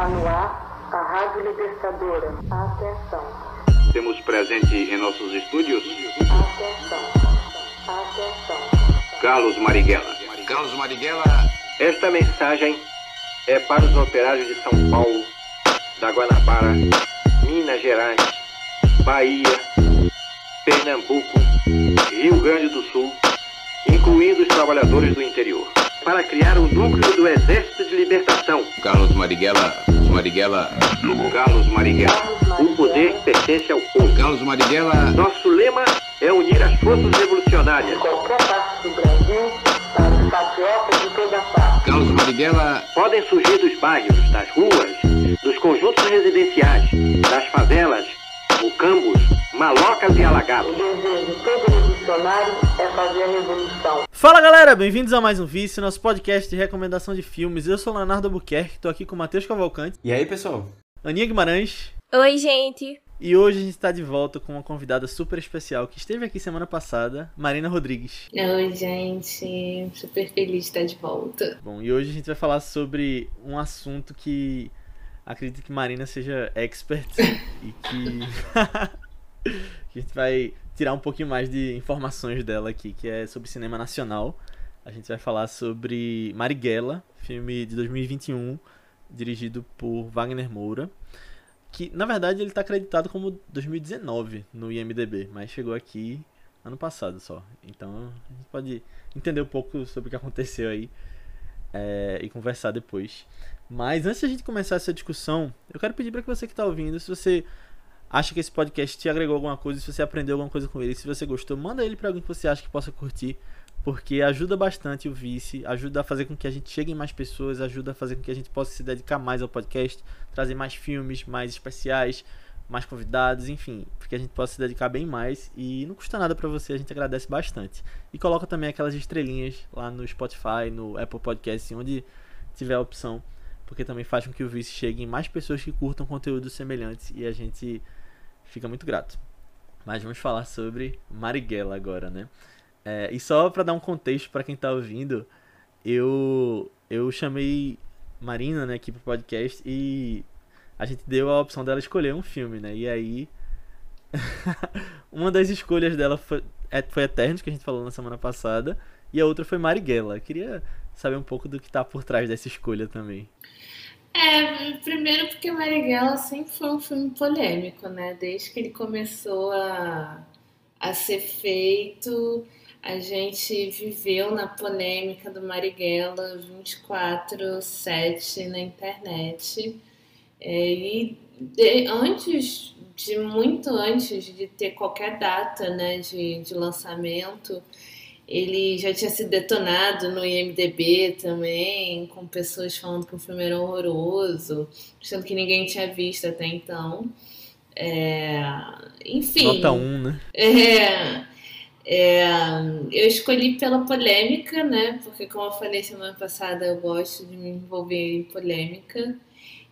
Está no ar a Rádio Libertadora. Atenção. Temos presente em nossos estúdios Atenção. Atenção. Carlos Marighella. Carlos Marighella, Esta mensagem é para os operários de São Paulo, da Guanabara, Minas Gerais, Bahia, Pernambuco, Rio Grande do Sul, incluindo os trabalhadores do interior, para criar o núcleo do Exército de Libertação. Carlos Marighella, Marighella, Carlos Marighella. O poder pertence ao povo. Carlos Marighella, Nosso lema é unir as forças revolucionárias. Qualquer parte do Brasil, para os patriotas de toda parte. Carlos Marighella, podem surgir dos bairros, das ruas, dos conjuntos residenciais, das favelas, mucambos, malocas e O alagados. desejo de todo revolucionário é fazer a revolução. Fala galera, bem-vindos a mais um Vício, nosso podcast de recomendação de filmes. Eu sou o Leonardo Albuquerque, tô aqui com o Matheus Cavalcante, E aí, pessoal? Aninha Guimarães, Oi, gente. e hoje a gente tá de volta com uma convidada super especial que esteve aqui semana passada, Marina Rodrigues. Oi, gente. Super feliz de estar de volta. Bom, e hoje a gente vai falar sobre um assunto que acredito que Marina seja expert e que que a gente vai tirar um pouquinho mais de informações dela aqui, que é sobre cinema nacional. A gente vai falar sobre Marighella, filme de 2021, dirigido por Wagner Moura, que na verdade ele está acreditado como 2019 no IMDb, mas chegou aqui ano passado só. Então a gente pode entender um pouco sobre o que aconteceu aí é, e conversar depois. Mas antes de a gente começar essa discussão, eu quero pedir para que você que está ouvindo, se você acha que esse podcast te agregou alguma coisa, se você aprendeu alguma coisa com ele, se você gostou, manda ele para alguém que você acha que possa curtir, porque ajuda bastante o Vice, ajuda a fazer com que a gente chegue em mais pessoas, ajuda a fazer com que a gente possa se dedicar mais ao podcast, trazer mais filmes, mais especiais, mais convidados, enfim, porque a gente possa se dedicar bem mais e não custa nada para você, a gente agradece bastante. E coloca também aquelas estrelinhas lá no Spotify, no Apple Podcast, onde tiver a opção, porque também faz com que o Vice chegue em mais pessoas que curtam conteúdos semelhantes e a gente fica muito grato. Mas vamos falar sobre Marighella agora, né? É, e só para dar um contexto para quem tá ouvindo, eu eu chamei Marina, né, aqui pro podcast e a gente deu a opção dela escolher um filme, né? E aí uma das escolhas dela foi, é, foi Eternos, que a gente falou na semana passada, e a outra foi Marighella. Eu queria saber um pouco do que tá por trás dessa escolha também. É, primeiro porque Marighella sempre foi um filme polêmico, né? Desde que ele começou a, a ser feito, a gente viveu na polêmica do Marighella 24/7 na internet. É, e de- antes de muito antes de ter qualquer data, né, de, de lançamento, ele já tinha sido detonado no IMDb também, com pessoas falando que o filme era horroroso, achando que ninguém tinha visto até então. É, enfim. Nota 1, né? É, é, eu escolhi pela polêmica, né? Porque, como eu falei semana passada, eu gosto de me envolver em polêmica.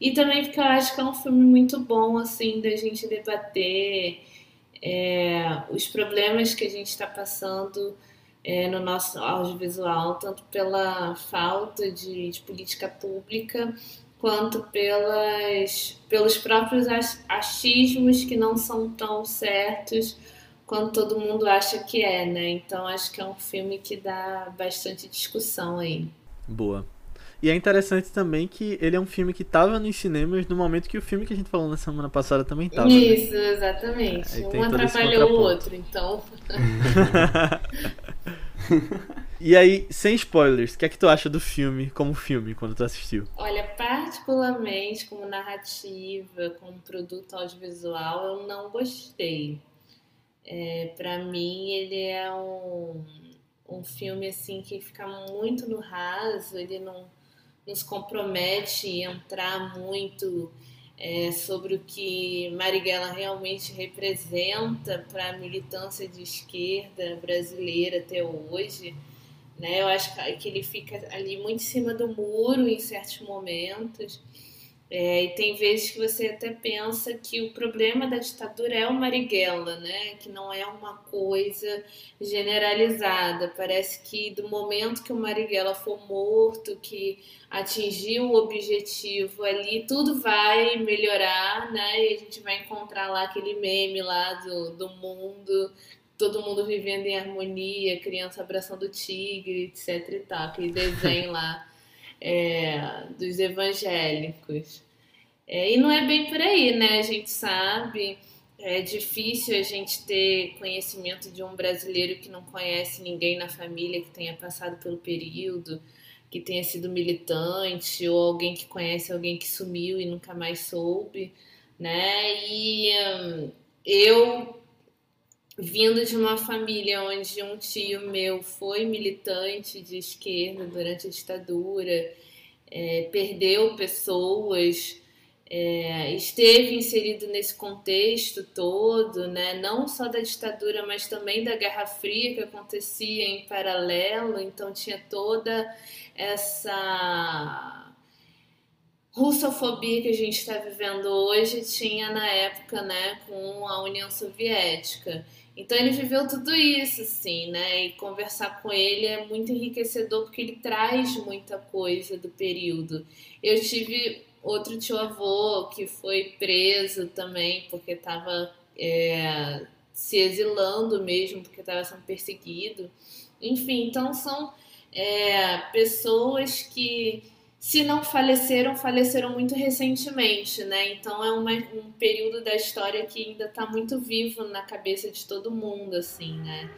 E também porque eu acho que é um filme muito bom, assim, da gente debater é, os problemas que a gente está passando é, no nosso audiovisual, tanto pela falta de, de política pública, quanto pelas, pelos próprios ach- achismos que não são tão certos quanto todo mundo acha que é, né? Então acho que é um filme que dá bastante discussão aí. Boa. E é interessante também que ele é um filme que tava nos cinemas no momento que o filme que a gente falou na semana passada também tava. né? Isso, exatamente. Aí tem um atrapalhou o outro, então. E aí, sem spoilers, o que é que tu acha do filme como filme quando tu assistiu? Olha, particularmente como narrativa, como produto audiovisual, eu não gostei. É, para mim, ele é um, um filme assim que fica muito no raso, ele não nos compromete entrar muito é, sobre o que Marighella realmente representa para a militância de esquerda brasileira até hoje. Né? Eu acho que ele fica ali muito em cima do muro em certos momentos. É, e tem vezes que você até pensa que o problema da ditadura é o Marighella, né? Que não é uma coisa generalizada. Parece que do momento que o Marighella for morto, que atingiu o objetivo ali, tudo vai melhorar, né? E a gente vai encontrar lá aquele meme lá do, do mundo, todo mundo vivendo em harmonia, criança abraçando o tigre, etc e tal. Aquele desenho lá é, dos evangélicos. É, e não é bem por aí, né? A gente sabe, é difícil a gente ter conhecimento de um brasileiro que não conhece ninguém na família que tenha passado pelo período, que tenha sido militante, ou alguém que conhece alguém que sumiu e nunca mais soube, né? E hum, eu vindo de uma família onde um tio meu foi militante de esquerda durante a ditadura, é, perdeu pessoas, é, esteve inserido nesse contexto todo, né, não só da ditadura, mas também da Guerra Fria que acontecia em paralelo, então tinha toda essa russofobia que a gente está vivendo hoje tinha na época, né, com a União Soviética. Então ele viveu tudo isso, assim, né? E conversar com ele é muito enriquecedor porque ele traz muita coisa do período. Eu tive outro tio avô que foi preso também porque estava é, se exilando mesmo, porque estava sendo perseguido. Enfim, então são é, pessoas que se não faleceram, faleceram muito recentemente, né? Então é uma, um período da história que ainda está muito vivo na cabeça de todo mundo, assim, né?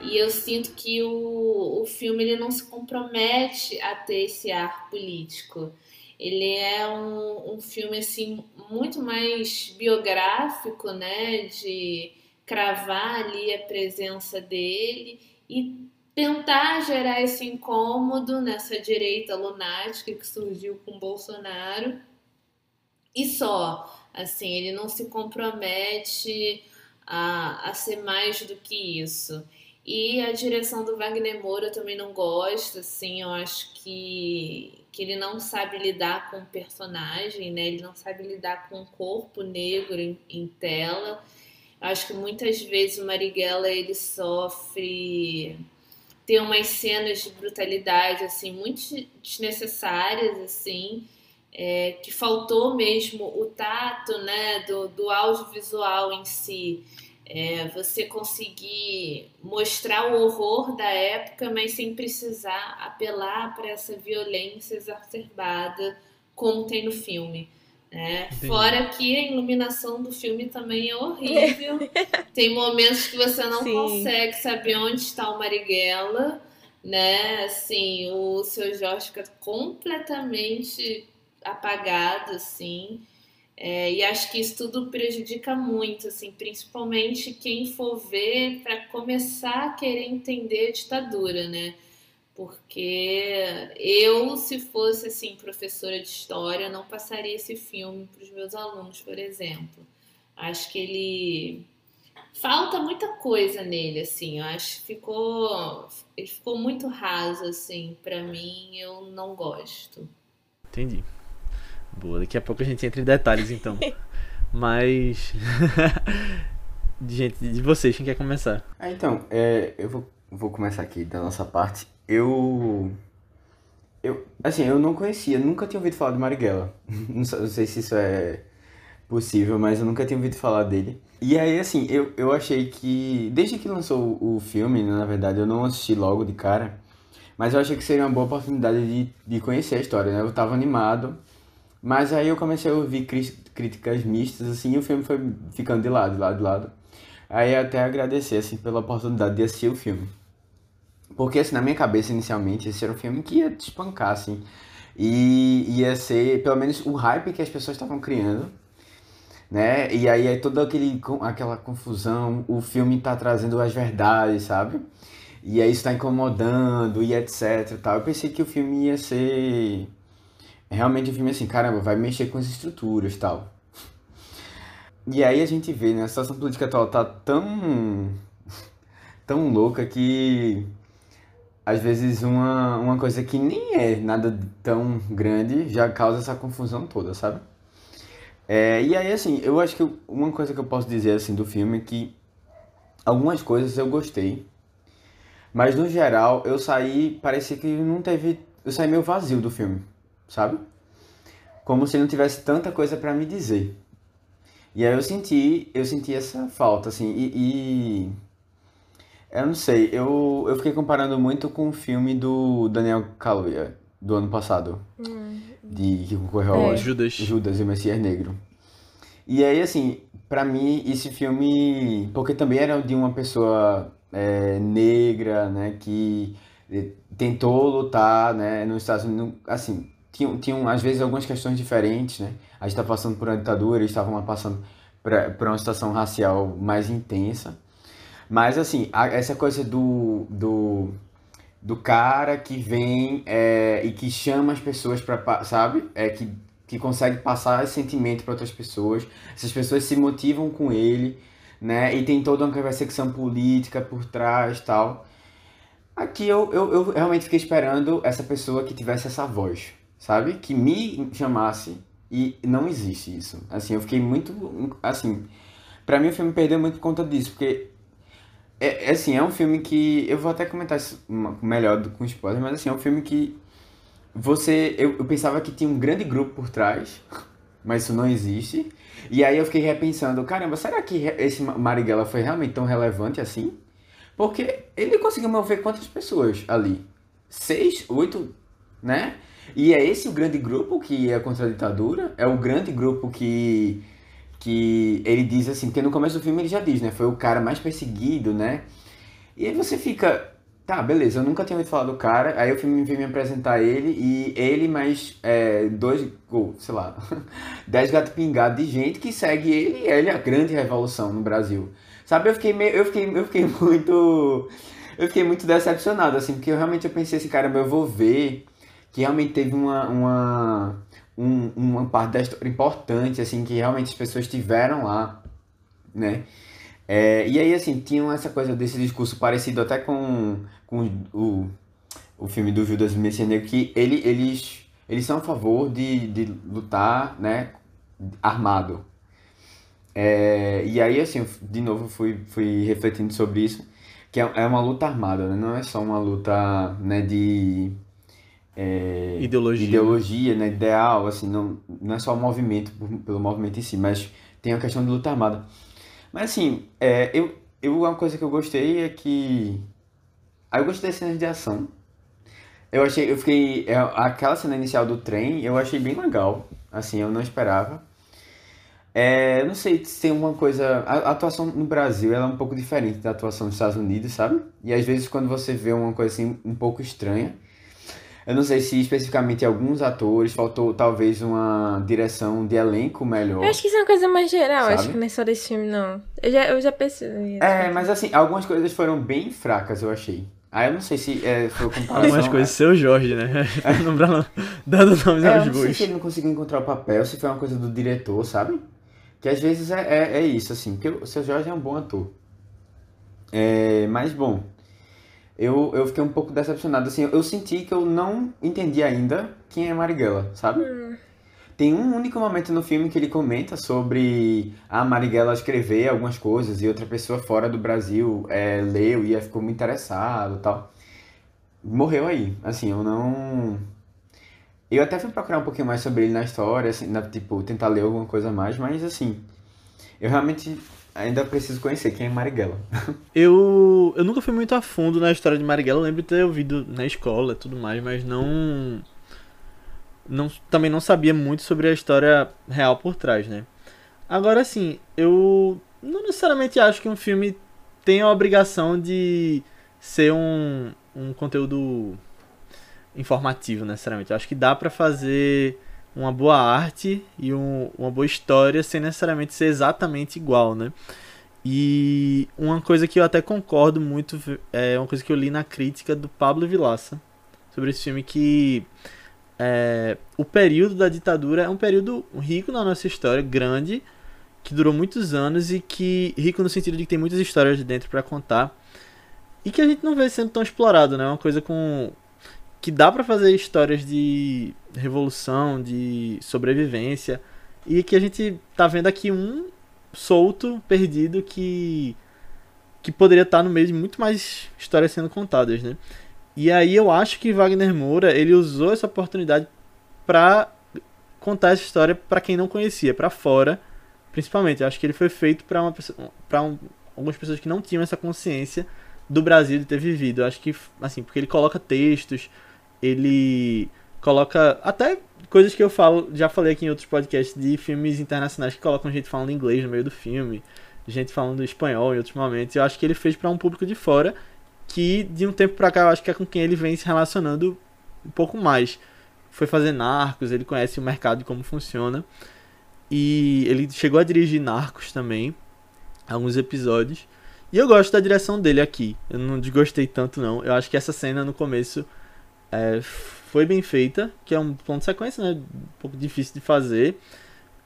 E eu sinto que o, o filme ele não se compromete a ter esse ar político. Ele é um, um filme assim muito mais biográfico, né? De cravar ali a presença dele e tentar gerar esse incômodo nessa direita lunática que surgiu com Bolsonaro e só. Assim, ele não se compromete a, a ser mais do que isso. E a direção do Wagner Moura eu também não gosto, assim, eu acho que, que ele não sabe lidar com o personagem, né? Ele não sabe lidar com o corpo negro em, em tela. Eu acho que muitas vezes o Marighella ele sofre tem umas cenas de brutalidade assim muito desnecessárias assim é, que faltou mesmo o tato né do, do audiovisual em si. É, você conseguir mostrar o horror da época mas sem precisar apelar para essa violência exacerbada como tem no filme né? Fora que a iluminação do filme também é horrível. Tem momentos que você não Sim. consegue saber onde está o Marighella, né? Assim, o seu Jorge fica completamente apagado, assim. É, e acho que isso tudo prejudica muito, assim, principalmente quem for ver para começar a querer entender a ditadura, né? Porque eu, se fosse assim, professora de história, não passaria esse filme para os meus alunos, por exemplo. Acho que ele falta muita coisa nele, assim. Eu acho que ficou ele ficou muito raso, assim. Para mim, eu não gosto. Entendi. Boa. Daqui a pouco a gente entra em detalhes, então. Mas gente, de vocês, quem quer começar? Ah, então, é, eu vou, vou começar aqui da nossa parte eu. Eu, assim, eu não conhecia, nunca tinha ouvido falar de Marighella. Não sei se isso é possível, mas eu nunca tinha ouvido falar dele. E aí, assim, eu, eu achei que, desde que lançou o filme, na verdade, eu não assisti logo de cara, mas eu achei que seria uma boa oportunidade de, de conhecer a história, né? Eu tava animado, mas aí eu comecei a ouvir críticas mistas, assim, e o filme foi ficando de lado, de lado, de lado. Aí até agradecer, assim, pela oportunidade de assistir o filme. Porque, assim, na minha cabeça, inicialmente, esse era um filme que ia te espancar, assim. E ia ser, pelo menos, o hype que as pessoas estavam criando, né? E aí é toda aquele, aquela confusão, o filme tá trazendo as verdades, sabe? E aí isso tá incomodando e etc tal. Eu pensei que o filme ia ser realmente um filme assim, caramba, vai mexer com as estruturas tal. E aí a gente vê, né? A situação política atual tá tão... tão louca que às vezes uma, uma coisa que nem é nada tão grande já causa essa confusão toda, sabe? É, e aí, assim, eu acho que uma coisa que eu posso dizer, assim, do filme é que algumas coisas eu gostei, mas no geral eu saí, parecia que não teve, eu saí meio vazio do filme, sabe? Como se não tivesse tanta coisa pra me dizer. E aí eu senti, eu senti essa falta, assim, e, e eu não sei, eu, eu fiquei comparando muito com o filme do Daniel Kaluuya, do ano passado, de que concorreu ao É. Judas. Judas e o Messias Negro. E aí, assim, pra mim, esse filme. Porque também era de uma pessoa é, negra, né, que tentou lutar, né, nos Estados Unidos. Assim, tinham, tinham às vezes algumas questões diferentes, né? A gente tá passando por uma ditadura, eles estavam passando pra- por uma situação racial mais intensa. Mas, assim, a- essa coisa do. do do cara que vem é, e que chama as pessoas para sabe? É que que consegue passar esse sentimento para outras pessoas. Essas pessoas se motivam com ele né? E tem toda uma perseguição política por trás tal. Aqui eu, eu, eu realmente fiquei esperando essa pessoa que tivesse essa voz sabe? Que me chamasse e não existe isso. Assim eu fiquei muito assim para mim o filme perdeu muito por conta disso porque é, é assim, é um filme que. Eu vou até comentar isso melhor do- com spoiler, mas assim, é um filme que. Você. Eu, eu pensava que tinha um grande grupo por trás, mas isso não existe. E aí eu fiquei repensando, caramba, será que esse Ma- Marighella foi realmente tão relevante assim? Porque ele conseguiu mover quantas pessoas ali? Seis, oito, né? E é esse o grande grupo que é contra a ditadura? É o grande grupo que que ele diz assim, porque no começo do filme ele já diz, né? Foi o cara mais perseguido, né? E aí você fica, tá, beleza, eu nunca tinha ouvido falar do cara, aí o filme vem me apresentar ele e ele mais é, dois, ou sei lá, dez gatos pingados de gente que segue ele e ele é a grande revolução no Brasil. Sabe, eu fiquei meio, eu fiquei, eu fiquei muito, eu fiquei muito decepcionado, assim, porque eu realmente eu pensei assim, caramba, eu vou ver que realmente teve uma, uma, um- uma parte da história importante, assim, que realmente as pessoas tiveram lá, né? É, e aí, assim, tinham essa coisa desse discurso parecido até com, com o, o filme do Judas Messias Negro, que ele, eles, eles são a favor de, de lutar, né, armado. É, e aí, assim, de novo, fui, fui refletindo sobre isso, que é, é uma luta armada, né? Não é só uma luta, né, de... é, Ideologia. ideologia, né, ideal, assim, não, não é só o movimento, pelo movimento em si, mas tem a questão de luta armada. Mas assim, é, eu, eu, uma coisa que eu gostei é que. Aí eu gostei das cenas de ação. Eu achei, eu fiquei. é, aquela cena inicial do trem eu achei bem legal. Assim, eu não esperava. É, eu não sei se tem uma coisa. A, a atuação no Brasil ela é um pouco diferente da atuação nos Estados Unidos, sabe? E às vezes quando você vê uma coisa assim um pouco estranha. Eu não sei se especificamente alguns atores faltou talvez uma direção de elenco melhor. Eu acho que isso é uma coisa mais geral, Sabe? acho que não é só desse filme, não. Eu já, eu já percebi. É, mas assim, algumas coisas foram bem fracas, eu achei. Aí eu não sei se é, foi comparação... Algumas coisas, seu Jorge, né? Dando nomes É, eu aos não sei se ele não conseguiu encontrar o papel, se foi uma coisa do diretor, sabe? Que às vezes é, é, é isso, assim, porque o seu Jorge é um bom ator. É, mas, bom, eu, eu fiquei um pouco decepcionado, assim, eu senti que eu não entendi ainda quem é Marighella, sabe? Tem um único momento no filme que ele comenta sobre a Marighella escrever algumas coisas e outra pessoa fora do Brasil é, leu e ficou muito interessado e tal. Morreu aí, assim, eu não... Eu até fui procurar um pouquinho mais sobre ele na história, assim, na- tipo, tentar ler alguma coisa mais, mas assim, eu realmente ainda preciso conhecer quem é Marighella. Eu, eu nunca fui muito a fundo na história de Marighella, eu lembro de ter ouvido na escola e tudo mais, mas não, não. Também não sabia muito sobre a história real por trás, né? Agora sim, eu não necessariamente acho que um filme tem a obrigação de ser um, um conteúdo informativo, necessariamente. Eu acho que dá pra fazer uma boa arte e um- uma boa história sem necessariamente ser exatamente igual, né? E uma coisa que eu até concordo muito é uma coisa que eu li na crítica do Pablo Vilaça sobre esse filme que é, o período da ditadura é um período rico na nossa história, grande, que durou muitos anos e que rico no sentido de que tem muitas histórias de dentro pra contar. e que a gente não vê sendo tão explorado, né? Uma coisa com que dá pra fazer histórias de revolução, de sobrevivência e que a gente tá vendo aqui um solto, perdido que que poderia estar no meio de muito mais histórias sendo contadas, né? E aí eu acho que Wagner Moura, ele usou essa oportunidade pra contar essa história pra quem não conhecia, pra fora, principalmente. Eu acho que ele foi feito pra uma para um, algumas pessoas que não tinham essa consciência do Brasil de ter vivido. Eu acho que assim, porque ele coloca textos, ele coloca até coisas que eu falo, já falei aqui em outros podcasts de filmes internacionais que colocam gente falando inglês no meio do filme, gente falando espanhol em outros momentos. Eu acho que ele fez pra um público de fora que de um tempo pra cá eu acho que é com quem ele vem se relacionando um pouco mais. Foi fazer Narcos, ele conhece o mercado e como funciona. E ele chegou a dirigir Narcos também, alguns episódios. E eu gosto da direção dele aqui. Eu não desgostei tanto não. Eu acho que essa cena no começo é, foi bem feita, que é um plano de sequência, né? Um pouco difícil de fazer.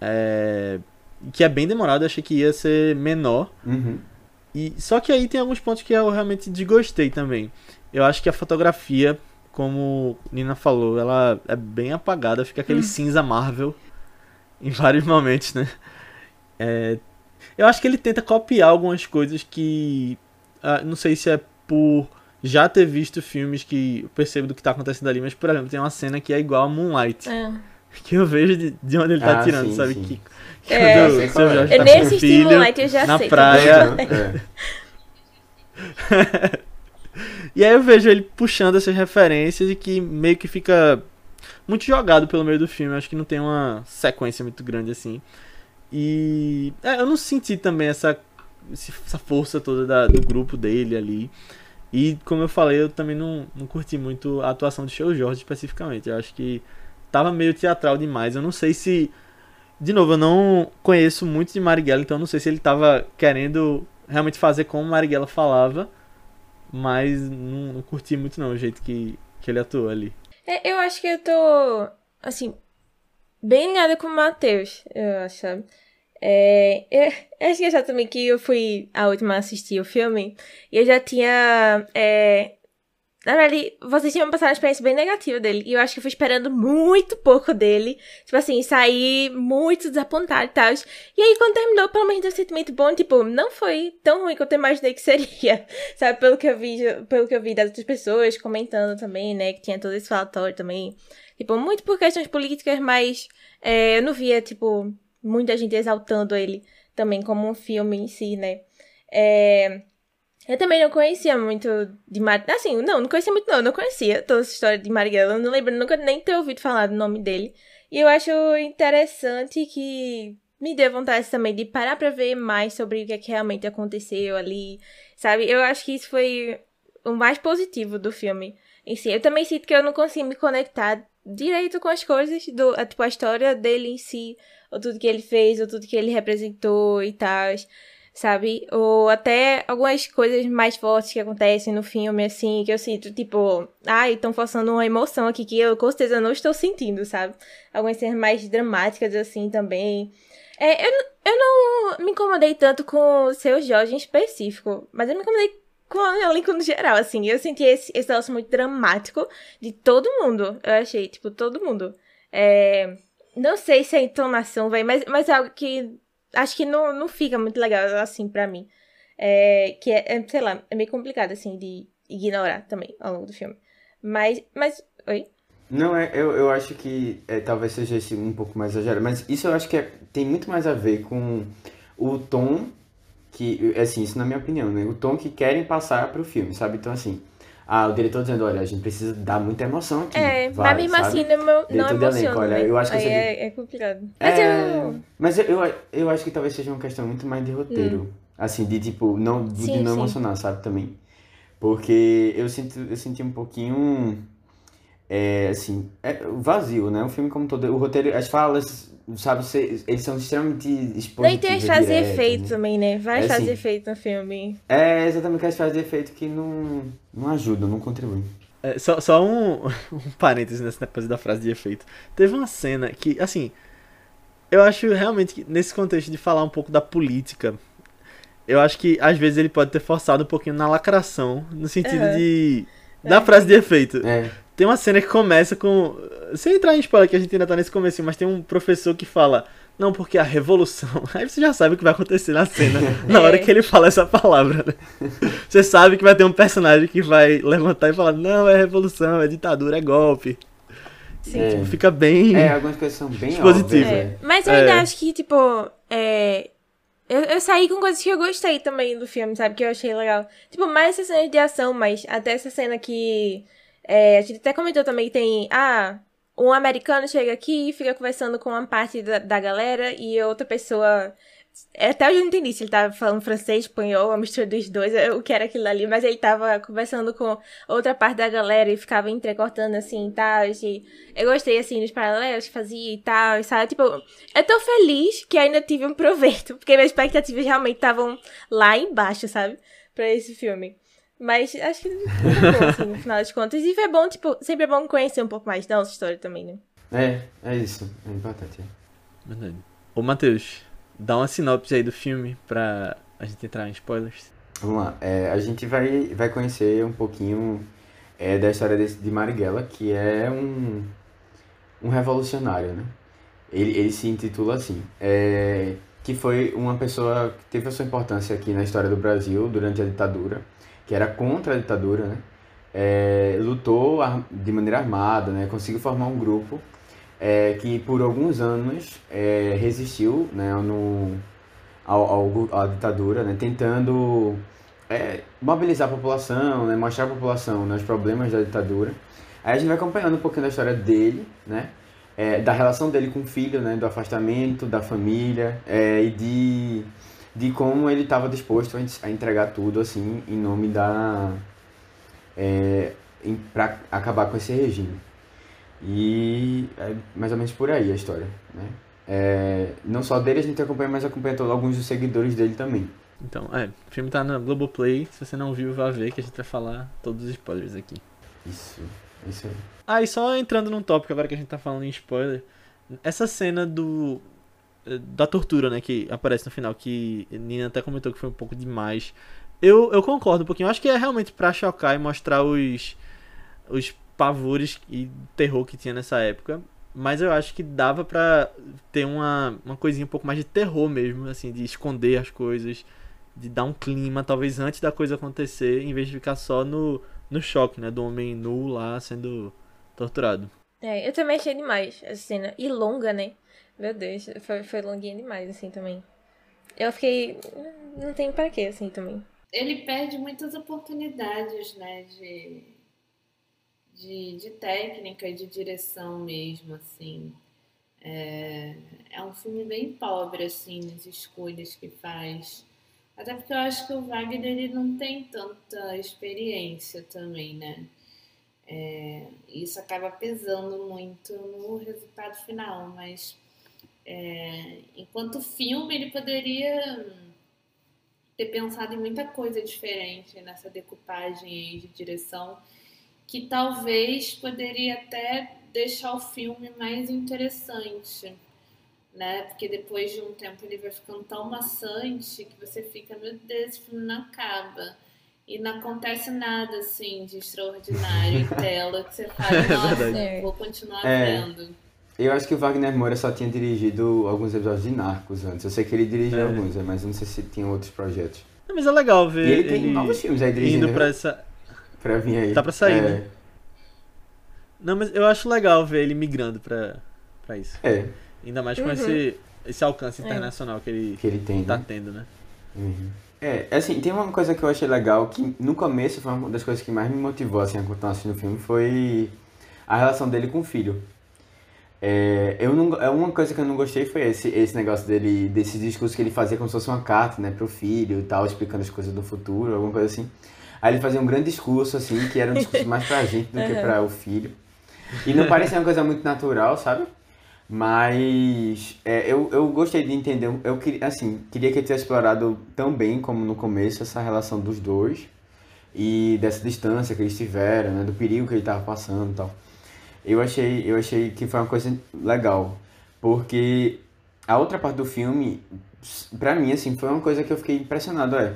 É, que é bem demorado, achei que ia ser menor. Uhum. E, só que aí tem alguns pontos que eu realmente desgostei também. Eu acho que a fotografia, como Nina falou, ela é bem apagada, fica aquele cinza Marvel em vários momentos, né? É, eu acho que ele tenta copiar algumas coisas que. ah, não sei se é por já ter visto filmes que eu percebo do que tá acontecendo ali, mas, por exemplo, tem uma cena que é igual a Moonlight. É. Que eu vejo de, de onde ele tá Ah, tirando, sim, sabe? sim. Que, que É, quando eu sei o qual seu é. Jorge Eu tá com filho Moonlight, eu já na sei. praia. É. E aí eu vejo ele puxando essas referências e que meio que fica muito jogado pelo meio do filme. Acho que não tem uma sequência muito grande assim. E é, eu não senti também essa, essa força toda da- do grupo dele ali. E como eu falei, eu também não, não curti muito a atuação de Seu Jorge especificamente. Eu acho que tava meio teatral demais. Eu não sei se. De novo, eu não conheço muito de Marighella, então eu não sei se ele tava querendo realmente fazer como Marighella falava. Mas não, não curti muito não o jeito que, que ele atuou ali. É, eu acho que eu tô, assim, bem ligada com o Matheus, eu acho, sabe? É, eu, acho que já também que eu fui a última a assistir o filme e eu já tinha. É, na verdade, vocês tinham passado uma experiência bem negativa dele. E eu acho que eu fui esperando muito pouco dele. Tipo assim, saí muito desapontada e tal. E aí, quando terminou, pelo menos deu um sentimento bom. Tipo, não foi tão ruim quanto eu imaginei que seria. Sabe? Pelo que eu vi, pelo que eu vi das outras pessoas comentando também, né? Que tinha todo esse falatório também. Tipo, muito por questões políticas, mas é, eu não via, tipo, muita gente exaltando ele também como um filme em si, né? É, eu também não conhecia muito de Mar... Assim, não, não conhecia muito não, não conhecia toda essa história de Marighella, eu não lembro nunca nem ter ouvido falar do nome dele. E eu acho interessante que me deu vontade também de parar pra ver mais sobre o que, é que realmente aconteceu ali, sabe? Eu acho que isso foi o mais positivo do filme em si. Eu também sinto que eu não consigo me conectar direito com as coisas, do, tipo, a história dele em si, ou tudo que ele fez, ou tudo que ele representou e tal, sabe? Ou até algumas coisas mais fortes que acontecem no filme, assim, que eu sinto, tipo, ai, estão forçando uma emoção aqui que eu com certeza não estou sentindo, sabe? Algumas cenas mais dramáticas, assim, também. É, eu, eu não me incomodei tanto com o seu Jorge em específico, mas eu me incomodei com o elenco no geral, assim. Eu senti esse, esse negócio muito dramático de todo mundo. Eu achei, tipo, todo mundo. É, não sei se é entonação, vai, mas, mas é algo que acho que não, não fica muito legal, assim, pra mim. É, que é, é, sei lá, é meio complicado, assim, de ignorar também ao longo do filme. Mas, mas, oi? Não, é, eu, eu acho que é, talvez seja esse um pouco mais exagerado, mas isso eu acho que é- tem muito mais a ver com o tom que, assim, isso na minha opinião, né? O tom que querem passar pro filme, sabe? Então, assim, ah, o diretor dizendo, olha, a gente precisa dar muita emoção aqui, É, vai, mas mesmo sabe? assim não, não Dentro elenco, olha, né? eu acho que você- é, é complicado. Mas É, eu. mas eu, eu, eu acho que talvez seja uma questão muito mais de roteiro. Assim, de tipo, não, de Sim, não sim. emocionar, sabe, também. Porque eu sinto, eu senti um pouquinho, é, assim, é, vazio, né? O filme como todo, o roteiro, as falas, sabe, você- eles são extremamente expositivas, Não, e tem as frases de efeito né? também, né? Várias É, frases de sim. efeito no filme. É exatamente as frases de efeito que não, não ajudam, não contribuem. É, só só um, um parênteses nessa coisa da frase de efeito. Teve uma cena que, assim, eu acho realmente que nesse contexto de falar um pouco da política, eu acho que às vezes ele pode ter forçado um pouquinho na lacração, no sentido Aham. de. da frase de efeito. É, Tem uma cena que começa com. Sem entrar em spoiler, que a gente ainda tá nesse começo, mas tem um professor que fala. Não, porque a revolução. Aí você já sabe o que vai acontecer na cena, na hora É. que ele fala essa palavra, né? Você sabe que vai ter um personagem que vai levantar e falar: Não, é revolução, é ditadura, é golpe. Sim. É. Tipo, fica bem. é, algumas coisas são bem Dispositivo. óbvias. É, é. Mas eu ainda É. acho que, tipo, é. Eu, eu saí com coisas que eu gostei também do filme, sabe? Que eu achei legal. Tipo, mais essa cena de ação, mas até essa cena que. É, a gente até comentou também que tem. Ah, um americano chega aqui e fica conversando com uma parte da, da galera e outra pessoa. é, Até eu não entendi se ele tava falando francês, espanhol, a mistura dos dois, é, o que era aquilo ali, mas ele tava conversando com outra parte da galera e ficava entrecortando assim e tal. E eu gostei, assim, dos paralelos que fazia e tal, sabe? Tipo, eu tô feliz que ainda tive um proveito, porque minhas expectativas realmente estavam lá embaixo, sabe? Pra esse filme. Mas acho que foi bom, assim, no final das contas. E foi bom, tipo, sempre é bom conhecer um pouco mais da nossa história também, né? É, é isso. É importante. Verdade. Ô, Matheus, dá uma sinopse aí do filme pra a gente entrar em spoilers. Vamos lá. É, a gente vai, vai conhecer um pouquinho é, da história desse, de Marighella, que é um, um revolucionário, né? Ele, ele se intitula assim. É, que foi uma pessoa que teve a sua importância aqui na história do Brasil durante a ditadura, que era contra a ditadura, né? É, lutou de maneira armada, né? Conseguiu formar um grupo é, que por alguns anos é, resistiu né, no, à ditadura, né, tentando é, mobilizar a população, né, mostrar à população né, os problemas da ditadura. Aí a gente vai acompanhando um pouquinho da história dele, né, é, da relação dele com o filho, né, do afastamento da família é, e de, de como ele estava disposto a en- a entregar tudo assim em nome da é, para acabar com esse regime. E é mais ou menos por aí a história, né? É, não só dele a gente acompanha, mas acompanha todos, alguns dos seguidores dele também. Então, é, o filme tá na Globoplay. Se você não viu, vá ver que a gente vai falar todos os spoilers aqui. Isso, isso aí. Ah, e só entrando num tópico agora que a gente tá falando em spoiler. Essa cena do. Da tortura, né? Que aparece no final, que Nina até comentou que foi um pouco demais. Eu, eu concordo um pouquinho. Eu acho que é realmente pra chocar e mostrar os. Os pavores e terror que tinha nessa época. Mas eu acho que dava pra ter uma, uma coisinha um pouco mais de terror mesmo, assim, de esconder as coisas, de dar um clima, talvez antes da coisa acontecer, em vez de ficar só no, no choque, né? Do homem nu lá sendo torturado. É, eu também achei demais essa cena. E longa, né? Meu Deus, foi, foi longuinha demais, assim, também. Eu fiquei. Não tem pra quê, assim, também. Ele perde muitas oportunidades, né, de, de, de técnica e de direção mesmo, assim. É, é um filme bem pobre, assim, nas escolhas que faz. Até porque eu acho que o Wagner ele não tem tanta experiência também, né? É, isso acaba pesando muito no resultado final, mas é, enquanto filme ele poderia ter pensado em muita coisa diferente nessa decupagem aí de direção que talvez poderia até deixar o filme mais interessante, né? Porque depois de um tempo ele vai ficando tão maçante que você fica, meu Deus, esse filme não acaba. E não acontece nada assim de extraordinário em tela que você fala, nossa, verdade. vou continuar É. vendo. Eu acho que o Wagner Moura só tinha dirigido alguns episódios de Narcos antes. Eu sei que ele dirigiu É. alguns, né, mas eu não sei se tinha outros projetos. Não, Mas é legal ver E ele tem novos filmes aí dirigindo. indo pra viu? essa. Pra vir aí. Tá pra sair, é, né? Não, mas eu acho legal ver ele migrando pra, pra isso. É, Ainda mais com Uhum. esse, esse alcance É. internacional que ele que ele tem, tá né? tendo, né? Uhum. É, assim, tem uma coisa que eu achei legal, que no começo foi uma das coisas que mais me motivou assim, a continuar assistindo o filme, foi a relação dele com o filho. É, eu não, uma coisa que eu não gostei foi esse, esse negócio dele, desse discurso que ele fazia como se fosse uma carta, né, pro filho e tal, explicando as coisas do futuro, alguma coisa assim. Aí ele fazia um grande discurso, assim, que era um discurso mais pra gente do que pra o filho. E não parecia uma coisa muito natural, sabe? Mas é, eu, eu gostei de entender, eu queria, assim, queria que ele tivesse explorado tão bem como no começo essa relação dos dois e dessa distância que eles tiveram, né, do perigo que ele estava passando e tal. Eu achei, eu achei que foi uma coisa legal, porque a outra parte do filme pra mim, assim, foi uma coisa que eu fiquei impressionado, é,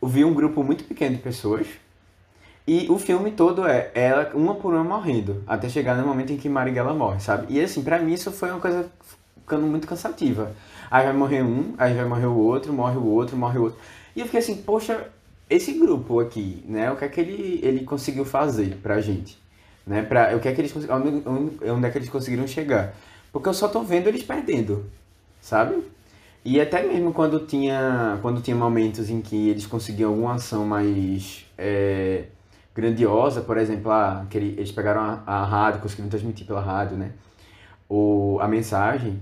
eu vi um grupo muito pequeno de pessoas, e o filme todo é ela, uma por uma, morrendo, até chegar no momento em que Marighella morre, sabe? E assim, pra mim isso foi uma coisa ficando muito cansativa. Aí vai morrer um, aí vai morrer o outro, morre o outro, morre o outro. E eu fiquei assim, poxa, esse grupo aqui, né, o que é que ele, ele conseguiu fazer pra gente? Né, pra, o que é que eles, onde, onde onde é que eles conseguiram chegar? Porque eu só tô vendo eles perdendo, sabe? E até mesmo quando tinha, quando tinha momentos em que eles conseguiam alguma ação mais é, grandiosa, por exemplo, ah, que ele- eles pegaram a, a rádio, conseguiram transmitir pela rádio, né? O, a mensagem,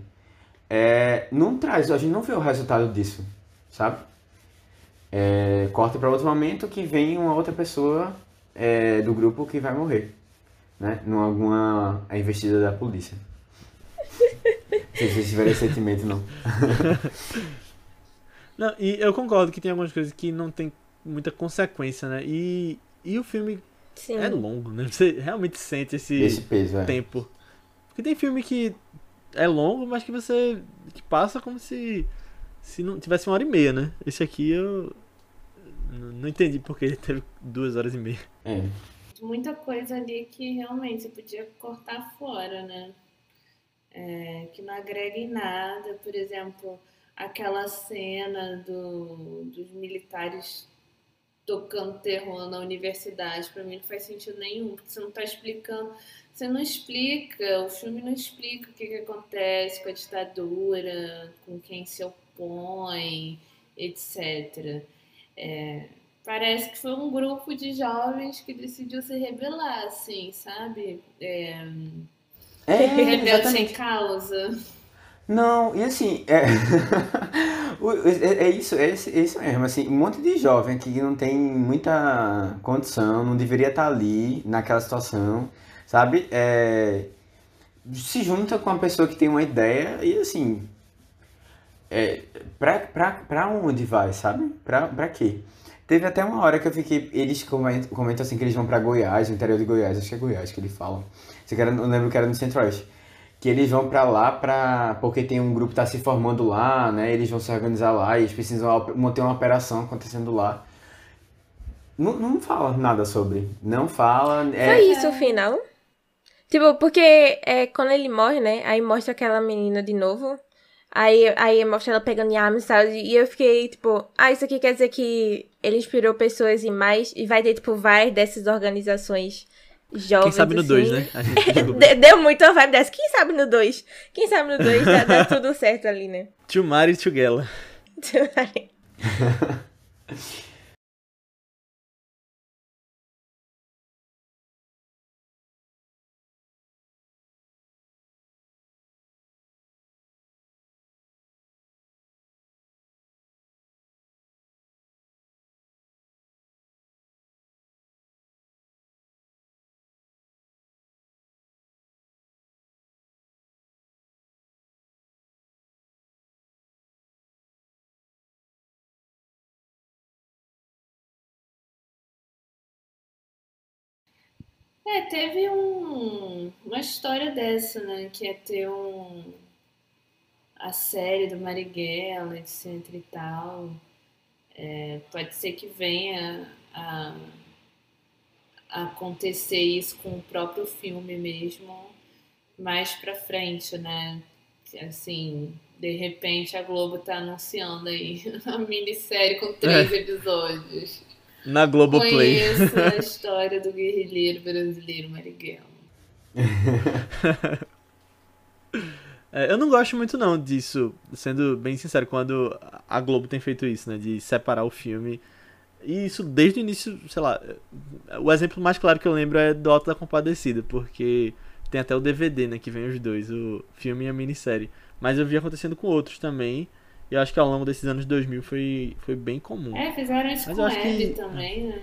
é, não traz, a gente não vê o resultado disso, sabe? É, corta para outro momento que vem uma outra pessoa é, do grupo que vai morrer, né? Numa alguma investida da polícia. Não se vocês tiverem esse sentimento, não. Não, e eu concordo que tem algumas coisas que não tem muita consequência, né? E, e o filme Sim. é longo, né? Você realmente sente esse, Esse peso, é. tempo. Porque tem filme que é longo, mas que você. que passa como se. se não tivesse uma hora e meia, né? Esse aqui eu. Não entendi porque ele teve duas horas e meia. É. muita coisa ali que realmente você podia cortar fora, né? É, que não agrega em nada. Por exemplo, aquela cena do, dos militares tocando terror na universidade, pra mim não faz sentido nenhum, porque você não tá explicando, você não explica, o filme não explica o que, que acontece com a ditadura, com quem se opõe, etc. É, Parece que foi um grupo de jovens que decidiu se rebelar, assim, sabe? É, É, rebelde sem causa. Não, e assim, é, é, é isso, é é isso mesmo, assim, um monte de jovem que não tem muita condição, não deveria estar ali naquela situação, sabe? É, se junta com uma pessoa que tem uma ideia e assim, é, pra, pra, pra onde vai, sabe? Pra, pra quê? Teve até uma hora que eu fiquei, eles comentam, comentam assim que eles vão pra Goiás, no interior de Goiás, acho que é Goiás que eles falam. Isso que era- Eu lembro que era no Centro-Oeste que eles vão pra lá pra, porque tem um grupo que tá se formando lá, né? Eles vão se organizar lá e eles precisam manter uma operação acontecendo lá. Não, não fala nada sobre. Não fala. É, Foi isso o final? Tipo, porque é, quando ele morre, né? Aí mostra aquela menina de novo. Aí, aí mostra ela pegando armas e tal. E eu fiquei, tipo, ah, isso aqui quer dizer que ele inspirou pessoas e mais. E vai ter, tipo, várias dessas organizações jovens. Quem sabe no assim. 2, né? A gente Deu muito uma vibe dessa. Quem sabe no 2? Quem sabe no 2 dá, dá tudo certo ali, né? To Mari Together. É, teve um, uma história dessa, né? Que ia ter um, a série do Marighella, etc e tal. É, pode ser que venha a, a acontecer isso com o próprio filme mesmo mais pra frente, né? Assim, de repente a Globo tá anunciando aí a minissérie com três episódios. Na Globoplay. Conheço a história do guerrilheiro brasileiro Marighella. É, eu não gosto muito não disso, sendo bem sincero, quando a Globo tem feito isso, né? De separar o filme. E isso desde o início, sei lá. O exemplo mais claro que eu lembro é do Alto da Compadecida, porque tem até o DVD, né? Que vem os dois, o filme e a minissérie. Mas eu vi acontecendo com outros também. E acho que ao longo desses anos 2000 foi, foi bem comum. É, fizeram isso Mas com Abby que- também, né?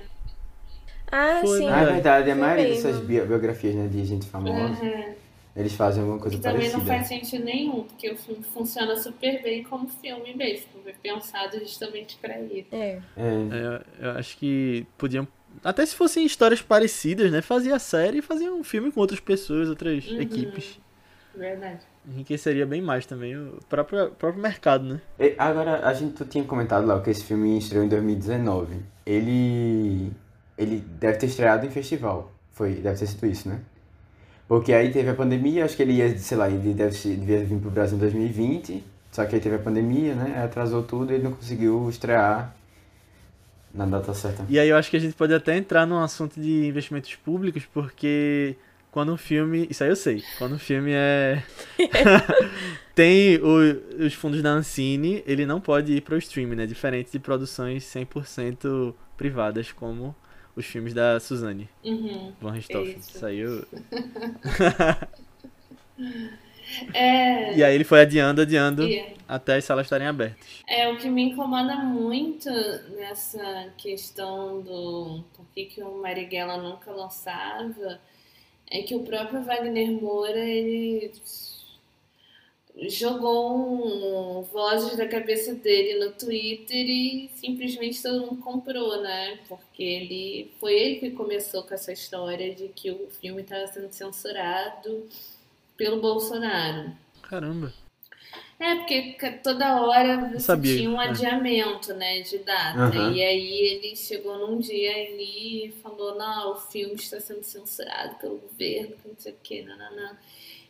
Ah, Foi, sim. né? Ah, é verdade, a Foi maioria mesmo. dessas bio- biografias né, de gente famosa, Uhum. eles fazem alguma coisa Que também parecida. não faz sentido nenhum, porque o filme funciona super bem como filme mesmo. Foi pensado justamente pra isso. É. É, É, eu acho que podiam. Até se fossem histórias parecidas, né? Fazia a série e fazia um filme com outras pessoas, outras Uhum. equipes. Verdade. Enriqueceria bem mais também o próprio, próprio mercado, né? E Agora, a gente tu tinha comentado lá que esse filme estreou em 2019. Ele. Ele deve ter estreado em festival. Foi, deve ter sido isso, né? Porque aí teve a pandemia, acho que ele ia, sei lá, ele deve, devia vir pro Brasil em 2020, só que aí teve a pandemia, né? Atrasou tudo e ele não conseguiu estrear na data certa. E aí eu acho que a gente pode até entrar num assunto de investimentos públicos, porque quando um filme. Isso aí eu sei. Quando um filme é. tem o- os fundos da Ancine, ele não pode ir para o streaming, né? Diferente de produções 100% privadas, como os filmes da Suzanne Uhum. von Richthofen. Isso. Isso aí eu... É, E aí ele foi adiando, adiando, e- até as salas estarem abertas. É, o que me incomoda muito nessa questão do por que, que o Marighella nunca lançava é que o próprio Wagner Moura, ele jogou um vozes da cabeça dele no Twitter e simplesmente todo mundo comprou, né? Porque ele foi ele que começou com essa história de que o filme estava sendo censurado pelo Bolsonaro. Caramba. É, porque toda hora você sabia, tinha um é. adiamento, né, de data. Aham. E aí ele chegou num dia ali e falou, não, o filme está sendo censurado pelo governo, não sei o que, nananã.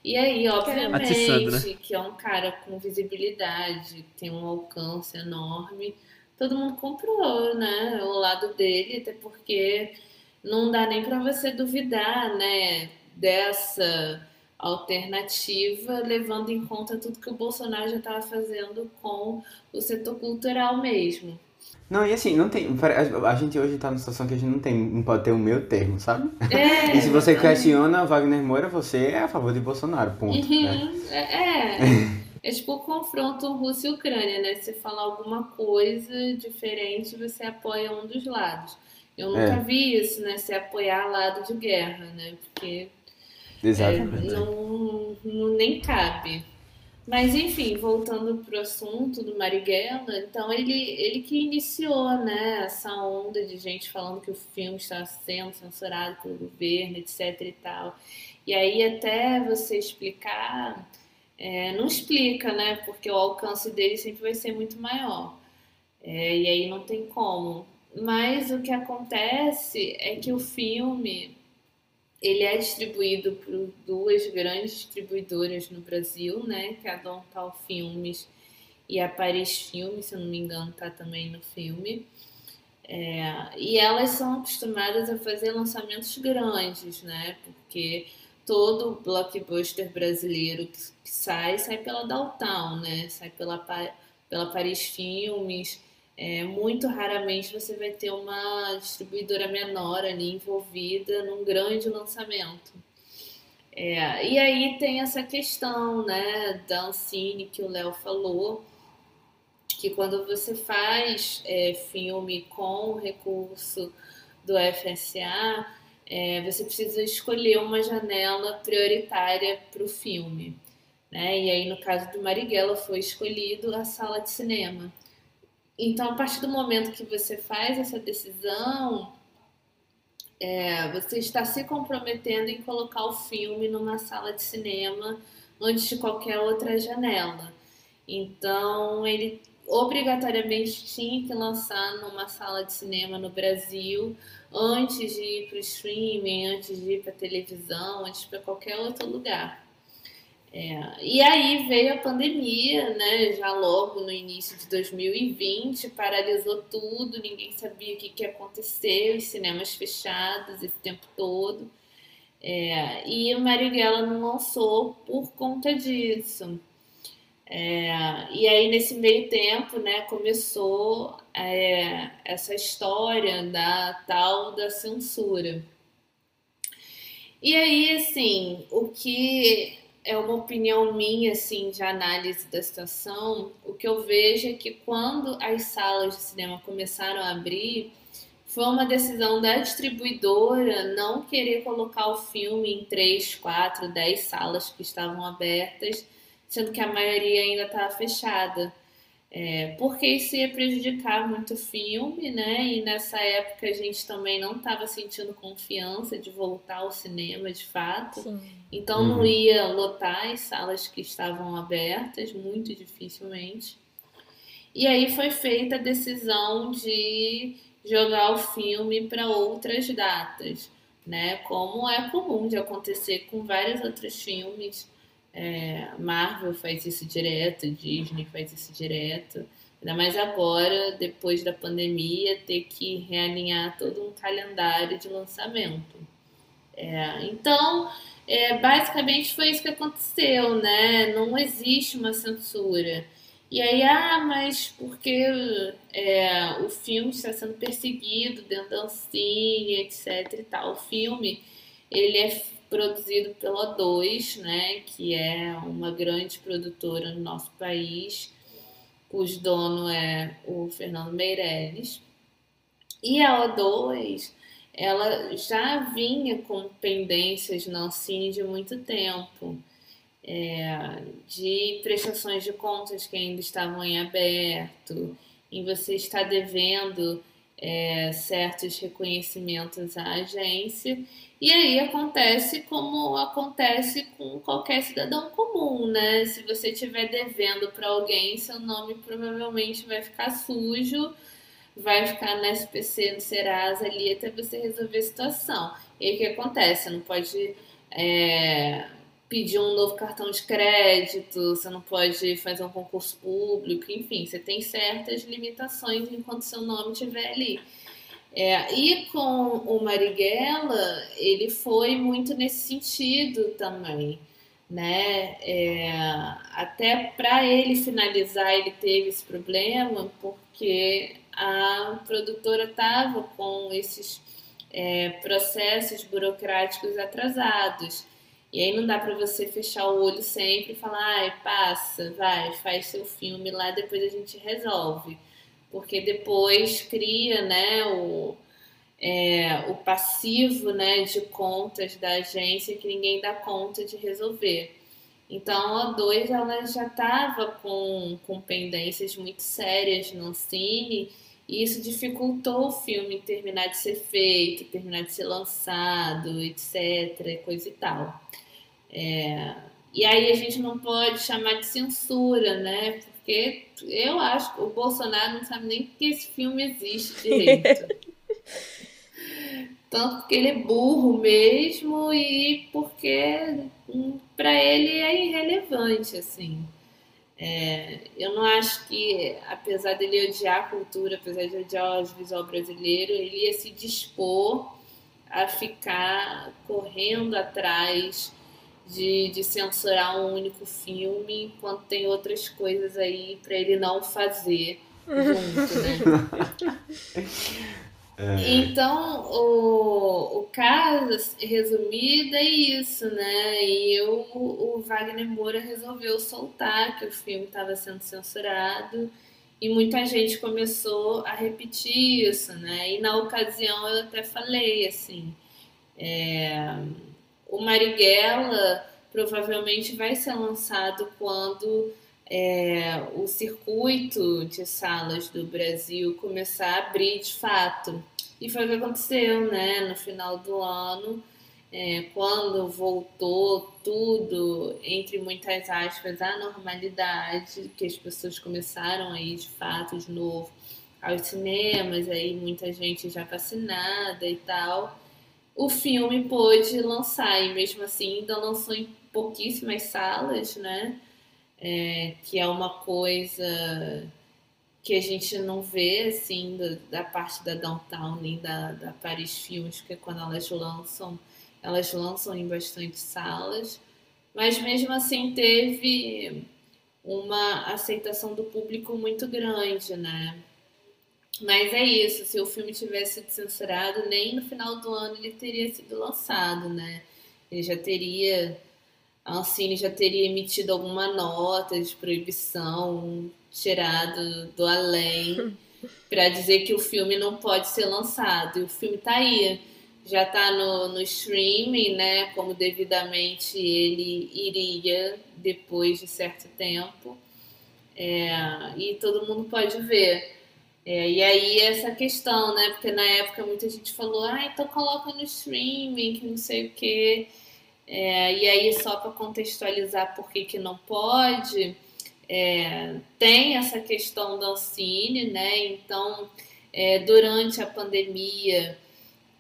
E aí, obviamente, Atiçando, né? que é um cara com visibilidade, tem um alcance enorme, todo mundo comprou, né, o lado dele, até porque não dá nem para você duvidar, né, dessa alternativa, levando em conta tudo que o Bolsonaro já estava fazendo com o setor cultural mesmo. Não, e assim, não tem. A gente hoje tá numa situação que a gente não tem, não pode ter um meio termo, sabe? É, E se você questiona Wagner Moura, você é a favor de Bolsonaro, ponto. Né? Uhum, é, é. É tipo o confronto Rússia e Ucrânia, né? Se falar alguma coisa diferente, você apoia um dos lados. Eu nunca É. vi isso, né? Se apoiar lado de guerra, né? Porque É, Exatamente. não, não- nem cabe. Mas enfim, voltando pro assunto do Marighella, então ele, ele que iniciou, né, essa onda de gente falando que o filme está sendo censurado pelo governo, etc e tal. E aí até você explicar, é, não explica, né, porque o alcance dele sempre vai ser muito maior. É, e aí não tem como. Mas o que acontece é que o filme ele é distribuído por duas grandes distribuidoras no Brasil, né? Que é a Dontal Filmes e a Paris Filmes, se eu não me engano, tá também no filme. É, e elas são acostumadas a fazer lançamentos grandes, né? Porque todo blockbuster brasileiro que, sai, sai pela Downtown, né? Sai pela, pela Paris Filmes. É, muito raramente você vai ter uma distribuidora menor ali envolvida num grande lançamento. É, e aí tem essa questão né, da Ancine que o Léo falou, que quando você faz é, filme com recurso do FSA, é, você precisa escolher uma janela prioritária para o filme. Né? E aí, no caso do Marighella, foi escolhido a sala de cinema. Então, a partir do momento que você faz essa decisão, é, você está se comprometendo em colocar o filme numa sala de cinema antes de qualquer outra janela. Então, ele obrigatoriamente tinha que lançar numa sala de cinema no Brasil antes de ir para o streaming, antes de ir para televisão, antes para qualquer outro lugar. É, e aí veio a pandemia, né? Já logo no início de 2020, paralisou tudo, ninguém sabia o que, que ia acontecer, os cinemas fechados esse tempo todo. É, e o Marighella não lançou por conta disso. É, e aí, nesse meio tempo, né, começou é, essa história da tal da censura. E aí, assim, o que é uma opinião minha, assim, de análise da situação, o que eu vejo é que quando as salas de cinema começaram a abrir, foi uma decisão da distribuidora não querer colocar o filme em três, quatro, dez salas que estavam abertas, sendo que a maioria ainda estava fechada. É, porque isso ia prejudicar muito o filme, né? E nessa época a gente também não estava sentindo confiança de voltar ao cinema de fato. Sim. Então não ia lotar as salas que estavam abertas, muito dificilmente. E aí foi feita a decisão de jogar o filme para outras datas, né? Como é comum de acontecer com vários outros filmes. É, Marvel faz isso direto, Disney faz isso direto. Ainda mais agora, depois da pandemia, ter que realinhar todo um calendário de lançamento. É, então, é, basicamente foi isso que aconteceu, né? Não existe uma censura. E aí, ah, mas porque é, o filme está sendo perseguido dentro da Ancine, etc e tal. O filme, ele é produzido pela 2, né, que é uma grande produtora no nosso país, cujo dono é o Fernando Meirelles. E a O2, ela já vinha com pendências na Ancine de muito tempo, é, de prestações de contas que ainda estavam em aberto, em você estar devendo é, certos reconhecimentos à agência e aí acontece como acontece com qualquer cidadão comum, né? Se você estiver devendo para alguém, seu nome provavelmente vai ficar sujo, vai ficar no SPC, no Serasa ali até você resolver a situação. E aí o que acontece? Não pode é, pedir um novo cartão de crédito, você não pode fazer um concurso público, enfim, você tem certas limitações enquanto seu nome estiver ali. É, e com o Marighella, ele foi muito nesse sentido também, né? É, até para ele finalizar, ele teve esse problema, porque a produtora estava com esses é, processos burocráticos atrasados. E aí não dá para você fechar o olho sempre e falar, ai, passa, vai, faz seu filme lá, depois a gente resolve porque depois cria né, o, é, o passivo né, de contas da agência que ninguém dá conta de resolver. Então a 2 ela já estava com, com pendências muito sérias no cine e isso dificultou o filme terminar de ser feito, terminar de ser lançado, etc, coisa e tal. É, e aí a gente não pode chamar de censura, né? Porque eu acho que o Bolsonaro não sabe nem que esse filme existe direito. Tanto porque ele é burro mesmo e porque hum, para ele é irrelevante, assim. É, eu não acho que, apesar dele odiar a cultura, apesar de odiar o audiovisual brasileiro, ele ia se dispor a ficar correndo atrás de, de censurar um único filme, enquanto tem outras coisas aí para ele não fazer junto, né? É. Então, o, o caso, resumido, é isso, né? E eu, o Wagner Moura resolveu soltar que o filme estava sendo censurado e muita gente começou a repetir isso, né? E na ocasião eu até falei assim. É, o Marighella provavelmente vai ser lançado quando é, o circuito de salas do Brasil começar a abrir de fato. E foi o que aconteceu, né? No final do ano, é, quando voltou tudo, entre muitas aspas, a normalidade, que as pessoas começaram a ir de fato de novo aos cinemas, aí muita gente já vacinada e tal o filme pôde lançar, e mesmo assim ainda lançou em pouquíssimas salas, né? É, que é uma coisa que a gente não vê, assim, da, da parte da Downtown nem da, da Paris Filmes, porque quando elas lançam, elas lançam em bastante salas, mas mesmo assim teve uma aceitação do público muito grande, né? Mas é isso, se o filme tivesse sido censurado, nem no final do ano ele teria sido lançado, né? Ele já teria. A Ancine já teria emitido alguma nota de proibição, tirado do além, para dizer que o filme não pode ser lançado. E o filme tá aí, já tá no, no streaming, né? Como devidamente ele iria depois de certo tempo. é, e todo mundo pode ver. É, e aí essa questão, né? Porque na época muita gente falou, ah, então coloca no streaming, que não sei o quê. É, e aí, só para contextualizar por que, que não pode, é, tem essa questão da Ancine, né? Então, é, durante a pandemia,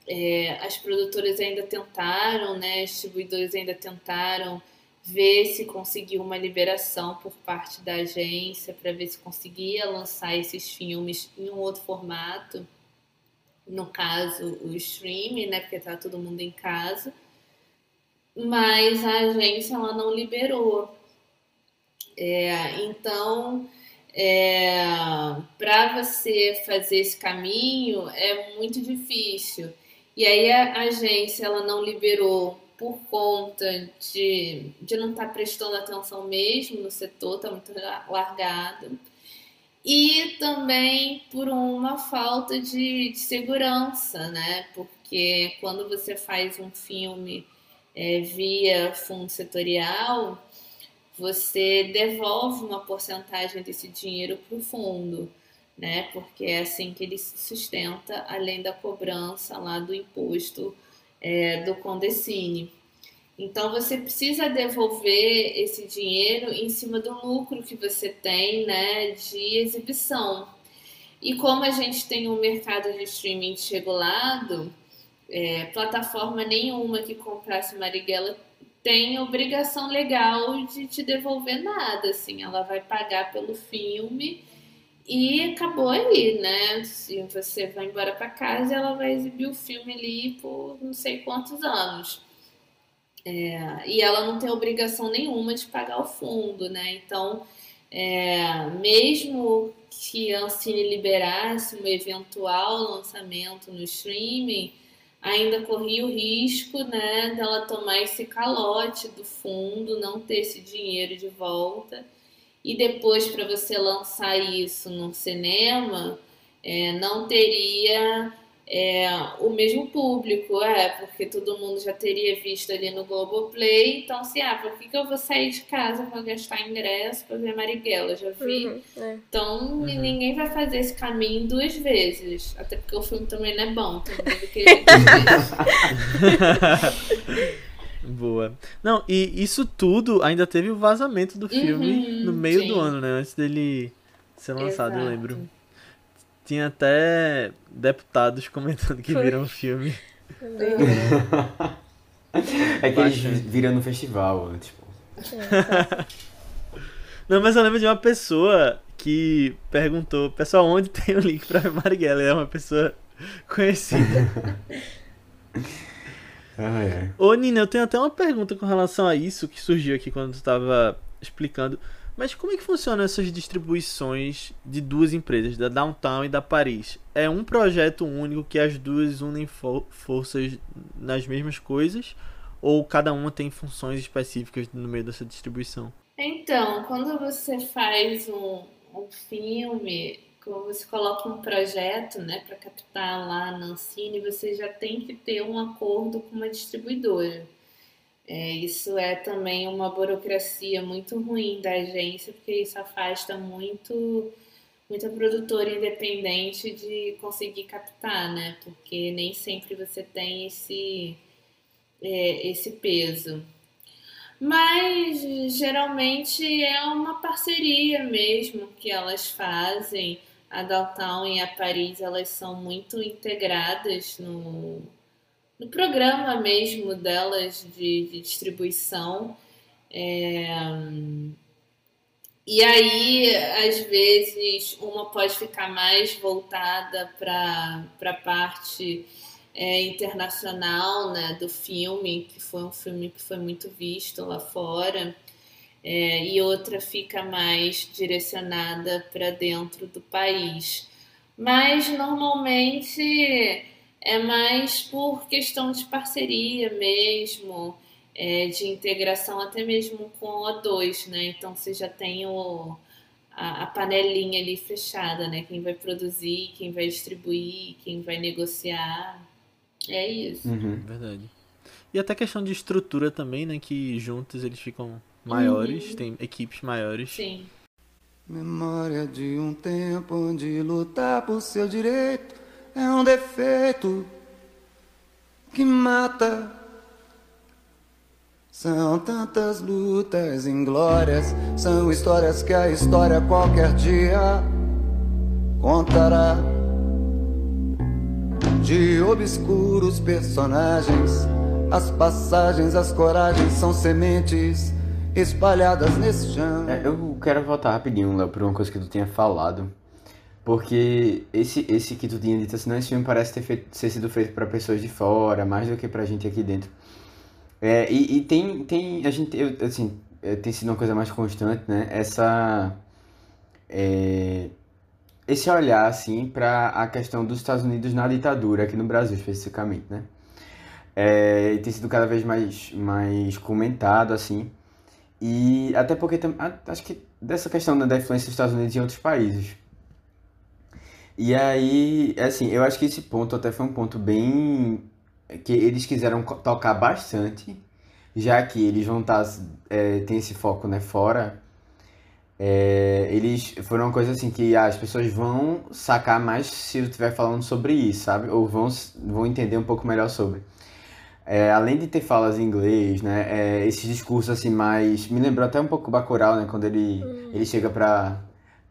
é, as produtoras ainda tentaram, né? Os ainda tentaram ver se conseguia uma liberação por parte da agência para ver se conseguia lançar esses filmes em um outro formato, no caso o streaming, né, porque tá todo mundo em casa, mas a agência ela não liberou. É, então, é, para você fazer esse caminho é muito difícil. E aí a agência ela não liberou por conta de, de não estar tá prestando atenção mesmo no setor, está muito largado. E também por uma falta de, de, segurança, né? Porque quando você faz um filme é, via fundo setorial, você devolve uma porcentagem desse dinheiro para o fundo, né? Porque é assim que ele se sustenta, além da cobrança lá do imposto é, do Condecine. Então você precisa devolver esse dinheiro em cima do lucro que você tem, né, de exibição. E como a gente tem um mercado de streaming desregulado, é, plataforma nenhuma que comprasse Marighella tem obrigação legal de te devolver nada, assim, ela vai pagar pelo filme e acabou aí, né? Se você vai embora para casa, ela vai exibir o filme ali por não sei quantos anos. É, e ela não tem obrigação nenhuma de pagar o fundo, né? Então, é, mesmo que a Ancine liberasse um eventual lançamento no streaming, ainda corria o risco né, dela tomar esse calote do fundo, não ter esse dinheiro de volta. E depois, para você lançar isso no cinema, é, não teria é, o mesmo público, é, porque todo mundo já teria visto ali no Globoplay, então se, ah, por que, que eu vou sair de casa para gastar ingresso para ver Marighella? Já vi. Uhum, é. Então uhum. ninguém vai fazer esse caminho duas vezes, até porque o filme também não é bom, que Boa. Não, e isso tudo ainda teve o vazamento do filme uhum, no meio sim. do ano, né? Antes dele ser lançado, Exato. eu lembro. Tinha até deputados comentando que Foi. viram o filme. é que eles viram no festival, tipo. Não, mas eu lembro de uma pessoa que perguntou, pessoal, onde tem o link pra Marighella? É uma pessoa conhecida. ah, é. Ô, Nina, eu tenho até uma pergunta com relação a isso que surgiu aqui quando tu estava explicando. Mas como é que funcionam essas distribuições de duas empresas, da Downtown e da Paris? É um projeto único que as duas unem fo forças nas mesmas coisas? Ou cada uma tem funções específicas no meio dessa distribuição? Então, quando você faz um, um filme, quando você coloca um projeto né, para captar lá na Ancine, você já tem que ter um acordo com uma distribuidora. É, isso é também uma burocracia muito ruim da agência, porque isso afasta muito muita produtora independente de conseguir captar, né? Porque nem sempre você tem esse, é, esse peso. Mas geralmente é uma parceria mesmo que elas fazem. A Downtown e a Paris elas são muito integradas no, no programa mesmo delas de, de distribuição. É, e aí, às vezes, uma pode ficar mais voltada para a parte é, internacional né, do filme, que foi um filme que foi muito visto lá fora, é, e outra fica mais direcionada para dentro do país. Mas normalmente é mais por questão de parceria mesmo, é, de integração até mesmo com a 2, né? Então você já tem o, a, a, panelinha ali fechada, né? Quem vai produzir, quem vai distribuir, quem vai negociar. É isso. Uhum. Verdade. E até questão de estrutura também, né? Que juntos eles ficam maiores, uhum. tem equipes maiores. Sim. Memória de um tempo onde lutar por seu direito é um defeito que mata. São tantas lutas inglórias, são histórias que a história qualquer dia contará. De obscuros personagens, as passagens, as coragens são sementes espalhadas nesse chão. É, eu quero voltar rapidinho, Léo, por uma coisa que tu tinha falado. Porque esse, esse que tu tinha dito assim, não, esse filme parece ter, feito, ter sido feito para pessoas de fora, mais do que pra gente aqui dentro. É, e, e tem, tem, a gente, eu, assim, é, tem sido uma coisa mais constante, né? Essa, é, esse olhar, assim, para a questão dos Estados Unidos na ditadura, aqui no Brasil especificamente, né? É, tem sido cada vez mais, mais comentado, assim. E até porque acho que dessa questão né, da influência dos Estados Unidos em outros países. E aí, assim, eu acho que esse ponto até foi um ponto bem que eles quiseram tocar bastante, já que eles vão estar é, tem esse foco, né, fora. É, eles foram uma coisa assim que ah, as pessoas vão sacar mais se eu estiver falando sobre isso, sabe? Ou vão, vão entender um pouco melhor sobre. É, além de ter falas em inglês, né? é, esses discursos assim mais. Me lembrou até um pouco Bacurau, né? Quando ele, ele chega pra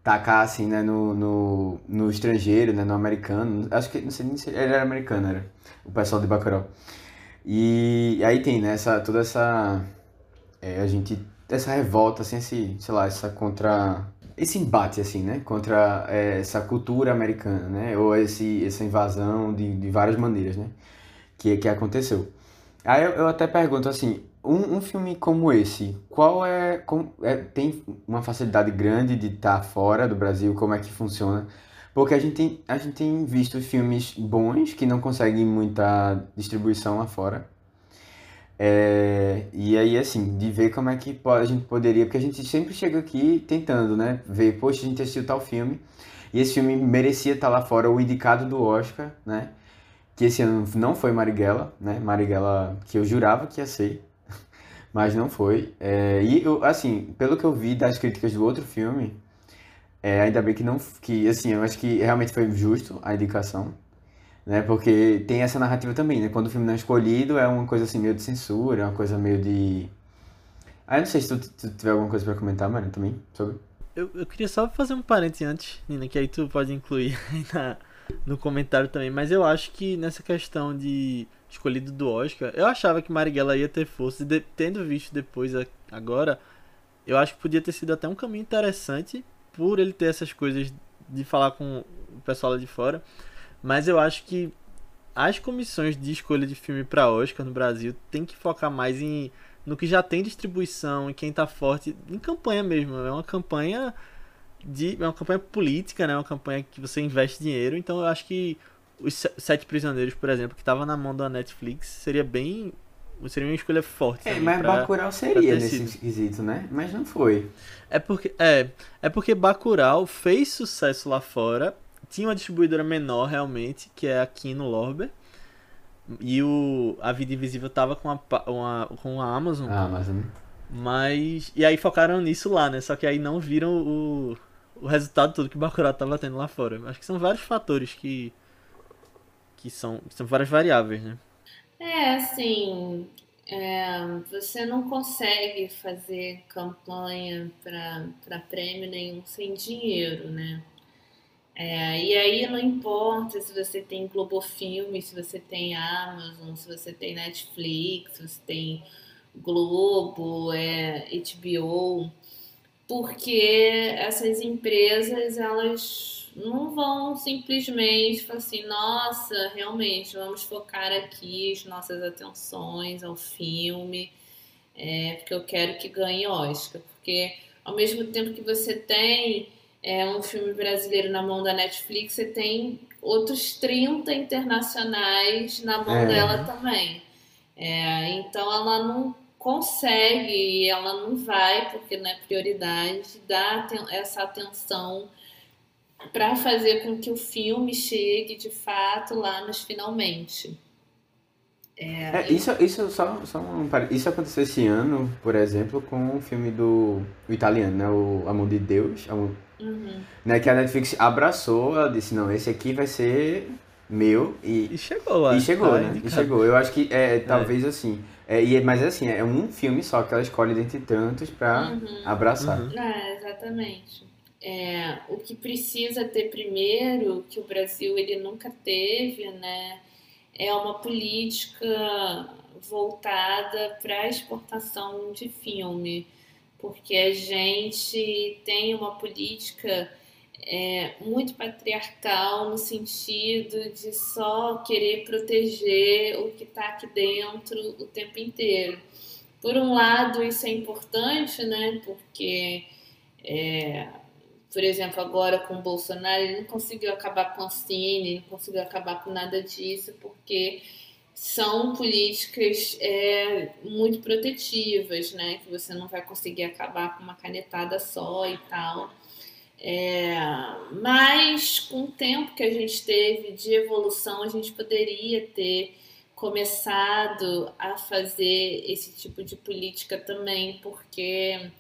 tacar assim, né? No, no, no estrangeiro, né? No americano. Acho que. Não sei nem se ele era americano, era. O pessoal de Bacurau. E aí tem, né? Essa, toda essa. é, a gente. Essa revolta, assim, esse, sei lá, essa contra. Esse embate, assim, né? Contra é, essa cultura americana, né? Ou esse, essa invasão de, de várias maneiras, né? Que, que aconteceu. Aí eu, eu até pergunto assim, um, um filme como esse, qual é, com- é- tem uma facilidade grande de estar fora do Brasil? Como é que funciona? Porque a gente tem, a gente tem visto filmes bons que não conseguem muita distribuição lá fora. É, e aí, assim, de ver como é que a gente poderia, porque a gente sempre chega aqui tentando, né? Ver, poxa, a gente assistiu tal filme, e esse filme merecia estar lá fora, o indicado do Oscar, né? Que esse ano não foi Marighella, né? Marighella que eu jurava que ia ser, mas não foi. É, e, eu, assim, pelo que eu vi das críticas do outro filme, é, ainda bem que não, que, assim, eu acho que realmente foi justo a indicação né? Porque tem essa narrativa também, né? Quando o filme não é escolhido, é uma coisa assim meio de censura, é uma coisa meio de. Ah, eu não sei se tu, tu tiver alguma coisa pra comentar, Mano, também, sobre. Eu, eu queria só fazer um parênteses antes, Nina, que aí tu pode incluir na, no comentário também, mas eu acho que nessa questão de escolhido do Oscar, eu achava que Marighella ia ter força, e de- tendo visto depois a- agora, eu acho que podia ter sido até um caminho interessante por ele ter essas coisas de falar com o pessoal lá de fora, mas eu acho que as comissões de escolha de filme para Oscar no Brasil tem que focar mais em no que já tem distribuição e quem tá forte em campanha mesmo. É uma campanha de é uma campanha política, né? Uma campanha que você investe dinheiro. Então eu acho que os Se- Sete Prisioneiros, por exemplo, que tava na mão da Netflix, seria bem seria uma escolha forte. É, mas pra- Bacurau seria nesse esquisito, né? Mas não foi. É porque é, é porque Bacurau fez sucesso lá fora. Tinha uma distribuidora menor realmente, que é a Kino Lorber. E o A Vida Invisível tava com a, uma, com a Amazon. Ah, mas. Mas. E aí focaram nisso lá, né? Só que aí não viram o, o resultado todo que o Bacurau tava tendo lá fora. Acho que são vários fatores que. que são, são várias variáveis, né? É, assim, é, você não consegue fazer campanha para prêmio nenhum sem dinheiro, né? É, e aí não importa se você tem Globofilme, se você tem Amazon, se você tem Netflix, se você tem Globo, é, HBO, porque essas empresas elas não vão simplesmente falar assim, nossa, realmente vamos focar aqui as nossas atenções ao filme, é, porque eu quero que ganhe Oscar, porque ao mesmo tempo que você tem é, um filme brasileiro na mão da Netflix, você tem outros 30 internacionais na mão É. dela também. É, então ela não consegue, ela não vai, porque não é prioridade, dar essa atenção para fazer com que o filme chegue de fato lá nos finalmente. É, isso, isso, só, só um, isso aconteceu esse ano, por exemplo, com o filme do o italiano, né? O Amor de Deus, Amor- Uhum. né? Que a Netflix abraçou, ela disse, não, esse aqui vai ser meu e, E chegou lá. e chegou, tá né? E chegou. Eu acho que é talvez assim, é, e, é- mas é assim, é um filme só que ela escolhe dentre tantos pra Uhum. abraçar. Uhum. É, exatamente. É, o que precisa ter primeiro, que o Brasil ele nunca teve, né, é uma política voltada para a exportação de filme, porque a gente tem uma política é, muito patriarcal no sentido de só querer proteger o que está aqui dentro o tempo inteiro. Por um lado, isso é importante, né? Porque, é, por exemplo, agora com o Bolsonaro, ele não conseguiu acabar com a Cine, não conseguiu acabar com nada disso, porque são políticas é, muito protetivas, né? Que você não vai conseguir acabar com uma canetada só e tal. É, mas com o tempo que a gente teve de evolução, a gente poderia ter começado a fazer esse tipo de política também, porque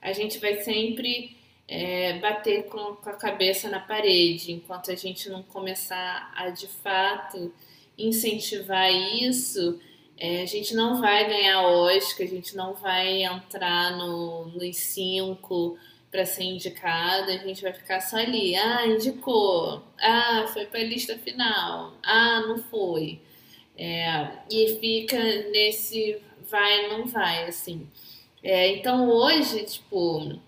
a gente vai sempre é, bater com, com a cabeça na parede, enquanto a gente não começar a de fato incentivar isso, é, a gente não vai ganhar Oscar, a gente não vai entrar no, nos cinco para ser indicada, a gente vai ficar só ali. Ah, indicou. Ah, foi para a lista final. Ah, não foi. É, e fica nesse vai, não vai, assim. É, então hoje, tipo,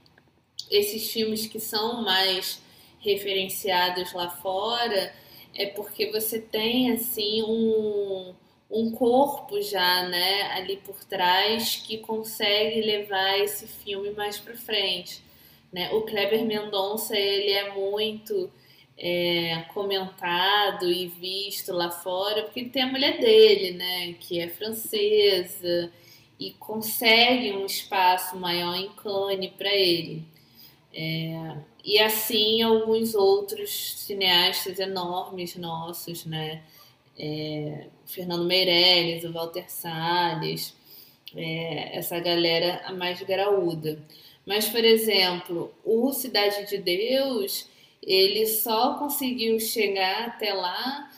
esses filmes que são mais referenciados lá fora é porque você tem, assim, um, um corpo já, né, ali por trás que consegue levar esse filme mais para frente. Né? O Kleber Mendonça, ele é muito é, comentado e visto lá fora, porque tem a mulher dele, né, que é francesa, e consegue um espaço maior em Cannes para ele. É, e assim alguns outros cineastas enormes nossos, né? É, Fernando Meirelles, o Walter Salles, é, essa galera a mais graúda. Mas, por exemplo, o Cidade de Deus, ele só conseguiu chegar até lá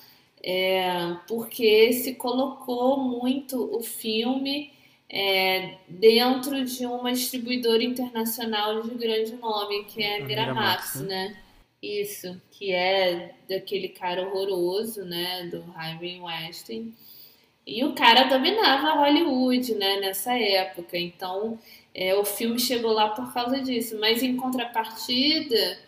é, porque se colocou muito o filme é, dentro de uma distribuidora internacional de grande nome, que é a Miramax, Miramax, né? Isso, que é daquele cara horroroso, né? Do Harvey Weinstein. E o cara dominava Hollywood, né? Nessa época. Então, é, o filme chegou lá por causa disso. Mas em contrapartida,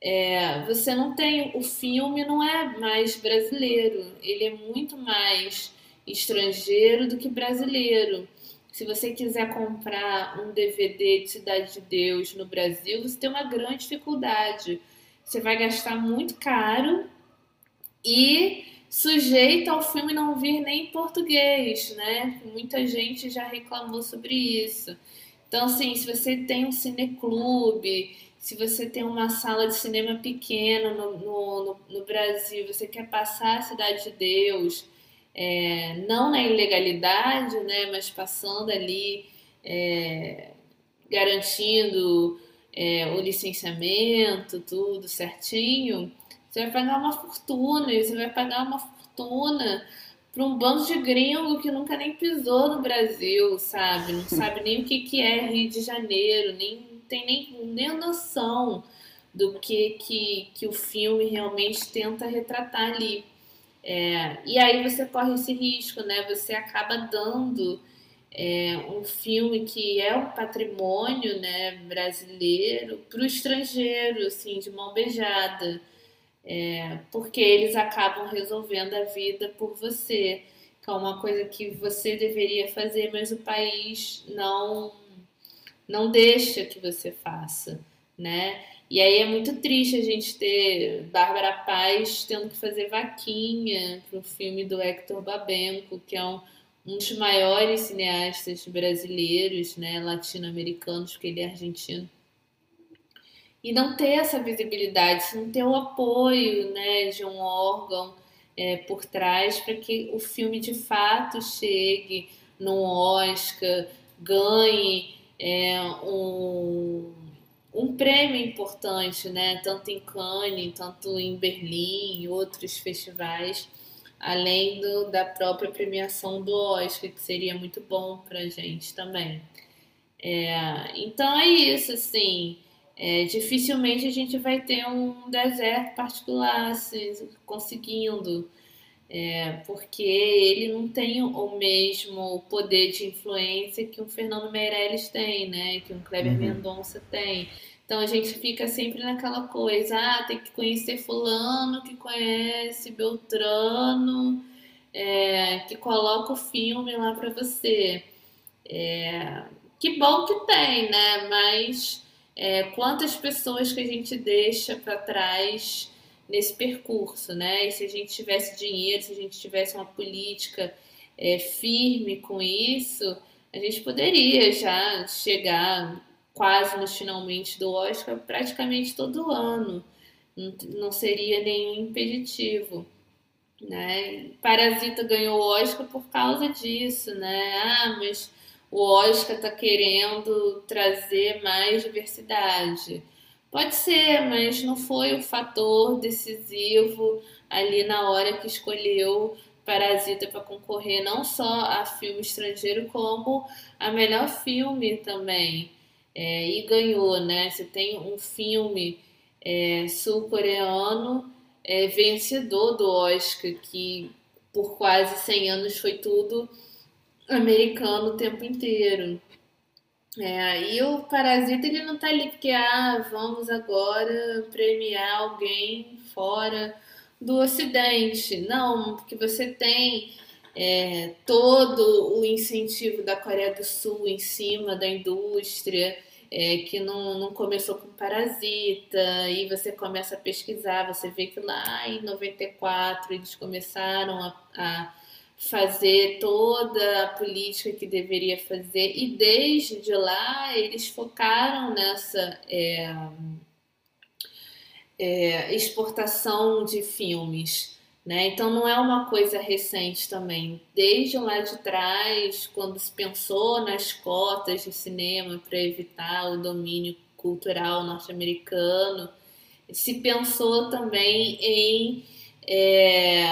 é, você não tem. O filme não é mais brasileiro, ele é muito mais estrangeiro do que brasileiro. Se você quiser comprar um DVD de Cidade de Deus no Brasil, você tem uma grande dificuldade. Você vai gastar muito caro e sujeito ao filme não vir nem em português, né? Muita gente já reclamou sobre isso. Então, assim, se você tem um cineclube, se você tem uma sala de cinema pequena no, no, no, Brasil, você quer passar a Cidade de Deus, é, não na ilegalidade, né, mas passando ali, é, garantindo é, o licenciamento, tudo certinho, você vai pagar uma fortuna, você vai pagar uma fortuna para um bando de gringo que nunca nem pisou no Brasil, sabe? Não sabe nem o que, que é Rio de Janeiro, nem tem nem, nem noção do que, que, que o filme realmente tenta retratar ali. É, e aí você corre esse risco, né? Você acaba dando é, um filme que é um patrimônio né, brasileiro para o estrangeiro, assim, de mão beijada. É, porque eles acabam resolvendo a vida por você, que é uma coisa que você deveria fazer, mas o país não não deixa que você faça, né? E aí é muito triste a gente ter Bárbara Paz tendo que fazer vaquinha para o filme do Hector Babenco, que é um, um dos maiores cineastas brasileiros, né, latino-americanos, porque ele é argentino. E não ter essa visibilidade, não ter o apoio, né, de um órgão é, por trás para que o filme de fato chegue no Oscar, ganhe é, um, um prêmio importante, né? Tanto em Cannes, tanto em Berlim e outros festivais, além do, da própria premiação do Oscar, que seria muito bom para gente também. É, então é isso, assim. É, dificilmente a gente vai ter um deserto particular assim, conseguindo, é, porque ele não tem o mesmo poder de influência que um Fernando Meirelles tem, né? Que um Kleber uhum. Mendonça tem. Então a gente fica sempre naquela coisa, ah, tem que conhecer fulano que conhece Beltrano, é, que coloca o filme lá para você. É, que bom que tem, né? Mas é, quantas pessoas que a gente deixa para trás nesse percurso, né? E se a gente tivesse dinheiro, se a gente tivesse uma política é, firme com isso, a gente poderia já chegar quase nos finalmente do Oscar praticamente todo ano. Não seria nenhum impeditivo. Né? Parasita ganhou o Oscar por causa disso, né? Ah, mas o Oscar está querendo trazer mais diversidade. Pode ser, mas não foi o fator decisivo ali na hora que escolheu Parasita para concorrer não só a filme estrangeiro, como a melhor filme também. É, e ganhou, né? Você tem um filme é, sul-coreano é, vencedor do Oscar, que por quase 100 anos foi tudo americano o tempo inteiro. É, e o Parasita ele não tá ali porque, ah, vamos agora premiar alguém fora do Ocidente. Não, porque você tem é, todo o incentivo da Coreia do Sul em cima da indústria, é, que não, não começou com Parasita, e você começa a pesquisar, você vê que lá em 94 eles começaram a, a fazer toda a política que deveria fazer e desde lá eles focaram nessa é, é, exportação de filmes. Né? Então não é uma coisa recente também. Desde lá de trás, quando se pensou nas cotas de cinema para evitar o domínio cultural norte-americano, se pensou também em é,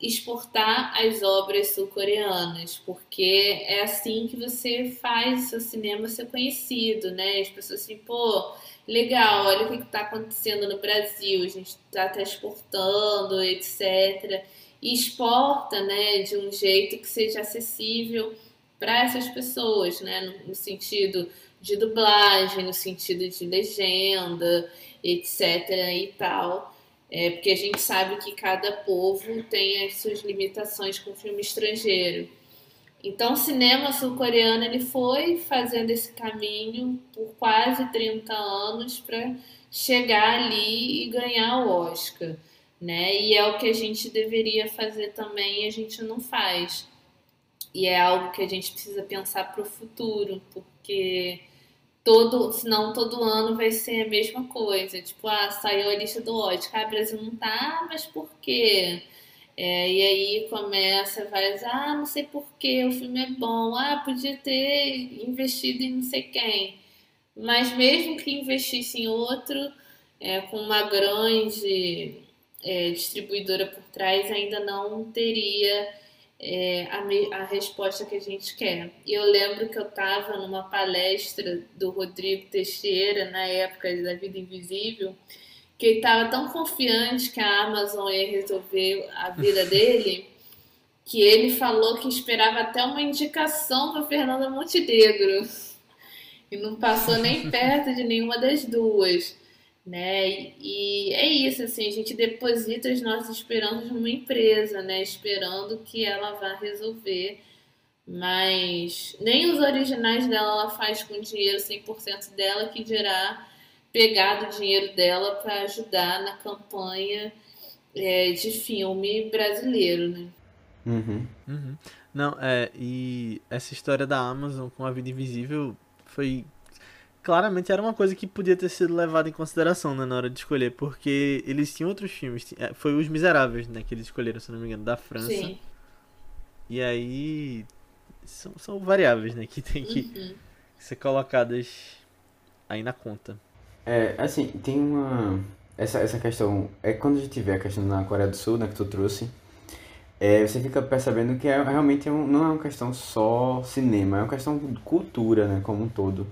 exportar as obras sul-coreanas, porque é assim que você faz o seu cinema ser conhecido, né? As pessoas assim, pô, legal, olha o que está acontecendo no Brasil, a gente está tá exportando, etc. E exporta, né, de um jeito que seja acessível para essas pessoas, né, no sentido de dublagem, no sentido de legenda, etc. e tal. É, porque a gente sabe que cada povo tem as suas limitações com filme estrangeiro. Então, o cinema sul-coreano ele foi fazendo esse caminho por quase 30 anos para chegar ali e ganhar o Oscar, né? E é o que a gente deveria fazer também e a gente não faz. E é algo que a gente precisa pensar para o futuro, porque todo, senão todo ano vai ser a mesma coisa. Tipo, ah, saiu a lista do Oscar, ah, Brasil não tá, mas por quê? É, e aí começa, vai, ah, não sei por que o filme é bom, ah, podia ter investido em não sei quem. Mas mesmo que investisse em outro, é, com uma grande é, distribuidora por trás, ainda não teria é, a, a, resposta que a gente quer. E eu lembro que eu estava numa palestra do Rodrigo Teixeira, na época da Vida Invisível, que ele estava tão confiante que a Amazon ia resolver a vida dele, que ele falou que esperava até uma indicação para Fernanda Montenegro. E não passou nem perto de nenhuma das duas né? E é isso, assim, a gente deposita as nossas esperanças numa empresa, né? Esperando que ela vá resolver. Mas nem os originais dela ela faz com dinheiro 100% dela, que dirá pegar do dinheiro dela para ajudar na campanha é, de filme brasileiro, né? Uhum. Uhum. Não, é, e essa história da Amazon com a Vida Invisível foi claramente era uma coisa que podia ter sido levada em consideração né, na hora de escolher, porque eles tinham outros filmes. É, Foi Os Miseráveis, né, que eles escolheram, se não me engano, da França. Sim. E aí. São, são variáveis, né, que tem que Uhum. ser colocadas aí na conta. É, assim, tem uma. Essa, essa questão. É quando a gente vê a questão na Coreia do Sul, né, que tu trouxe. É, você fica percebendo que é, realmente é um- não é uma questão só cinema, é uma questão de cultura, né, como um todo.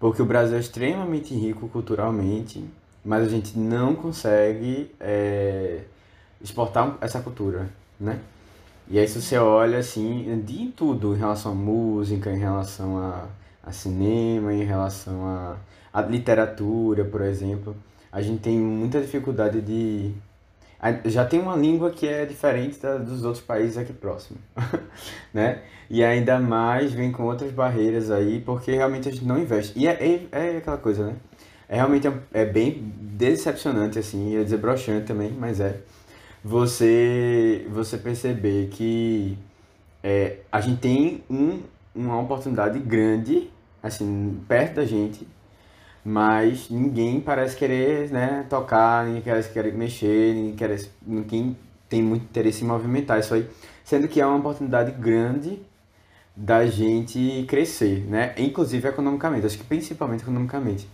Porque o Brasil é extremamente rico culturalmente, mas a gente não consegue é, exportar essa cultura, né? E aí se você olha assim, de tudo, em relação à música, em relação a, a cinema, em relação a, a literatura, por exemplo, a gente tem muita dificuldade de... Já tem uma língua que é diferente da, dos outros países aqui próximo, né? E ainda mais vem com outras barreiras aí, porque realmente a gente não investe. E é, é, é aquela coisa, né? É realmente é, é bem decepcionante, assim, ia dizer broxante também, mas é. Você, você perceber que é, a gente tem um, uma oportunidade grande, assim, perto da gente, mas ninguém parece querer, né, tocar, ninguém parece querer mexer, ninguém, quer, ninguém tem muito interesse em movimentar isso aí, sendo que é uma oportunidade grande da gente crescer, né, inclusive economicamente, acho que principalmente economicamente.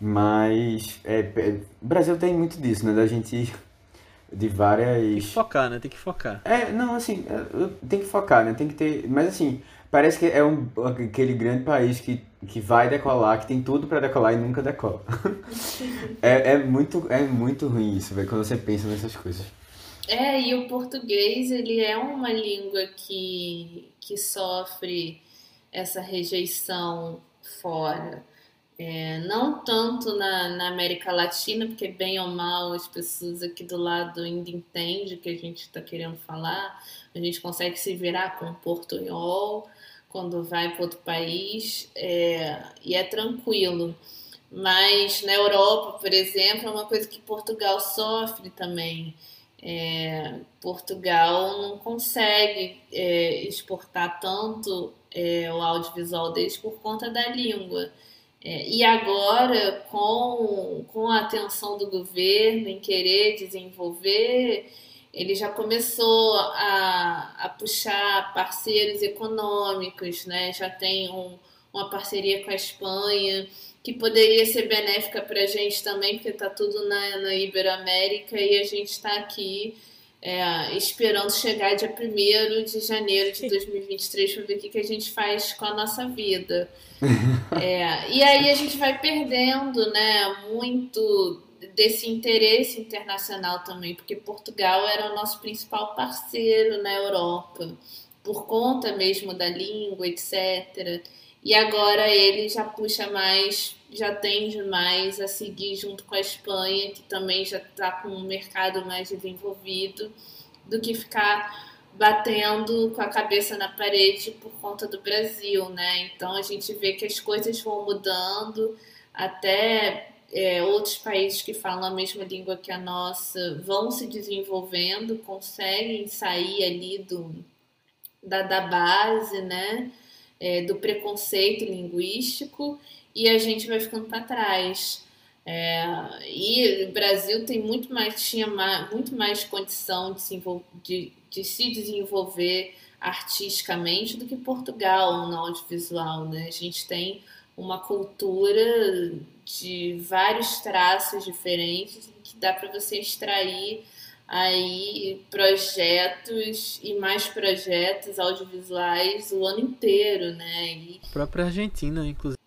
Mas é, é, o Brasil tem muito disso, né, da gente de várias Tem que focar, né? Tem que focar. é, não, assim, tem que focar, né? Tem que ter. Mas assim, parece que é um, aquele grande país que, que vai decolar, que tem tudo pra decolar e nunca decola. É, é muito, é muito ruim isso, velho, quando você pensa nessas coisas. É, e o português, ele é uma língua que, que sofre essa rejeição fora. É, não tanto na, na América Latina, porque bem ou mal as pessoas aqui do lado ainda entendem o que a gente está querendo falar. A gente consegue se virar com portunhol quando vai para outro país é, e é tranquilo. Mas na Europa, por exemplo, é uma coisa que Portugal sofre também. É, Portugal não consegue é, exportar tanto é, o audiovisual deles por conta da língua. É, e agora, com, com a atenção do governo em querer desenvolver, ele já começou a, a puxar parceiros econômicos, né? já tem um, uma parceria com a Espanha, que poderia ser benéfica para a gente também, porque está tudo na, na Iberoamérica e a gente está aqui é, esperando chegar dia 1 de janeiro de 2023 para ver o que, que a gente faz com a nossa vida. É, e aí a gente vai perdendo né, muito desse interesse internacional também, porque Portugal era o nosso principal parceiro na Europa, por conta mesmo da língua, etc. E agora ele já puxa mais, já tende mais a seguir junto com a Espanha, que também já está com um mercado mais desenvolvido, do que ficar batendo com a cabeça na parede por conta do Brasil, né? Então a gente vê que as coisas vão mudando, até é, outros países que falam a mesma língua que a nossa vão se desenvolvendo, conseguem sair ali do, da, da base, né? É, do preconceito linguístico e a gente vai ficando para trás. É, e o Brasil tem muito mais, tinha mais, muito mais condição de se, de, de se desenvolver artisticamente do que Portugal no audiovisual. Né? A gente tem uma cultura de vários traços diferentes que dá para você extrair aí projetos e mais projetos audiovisuais o ano inteiro, né? E A própria Argentina, inclusive.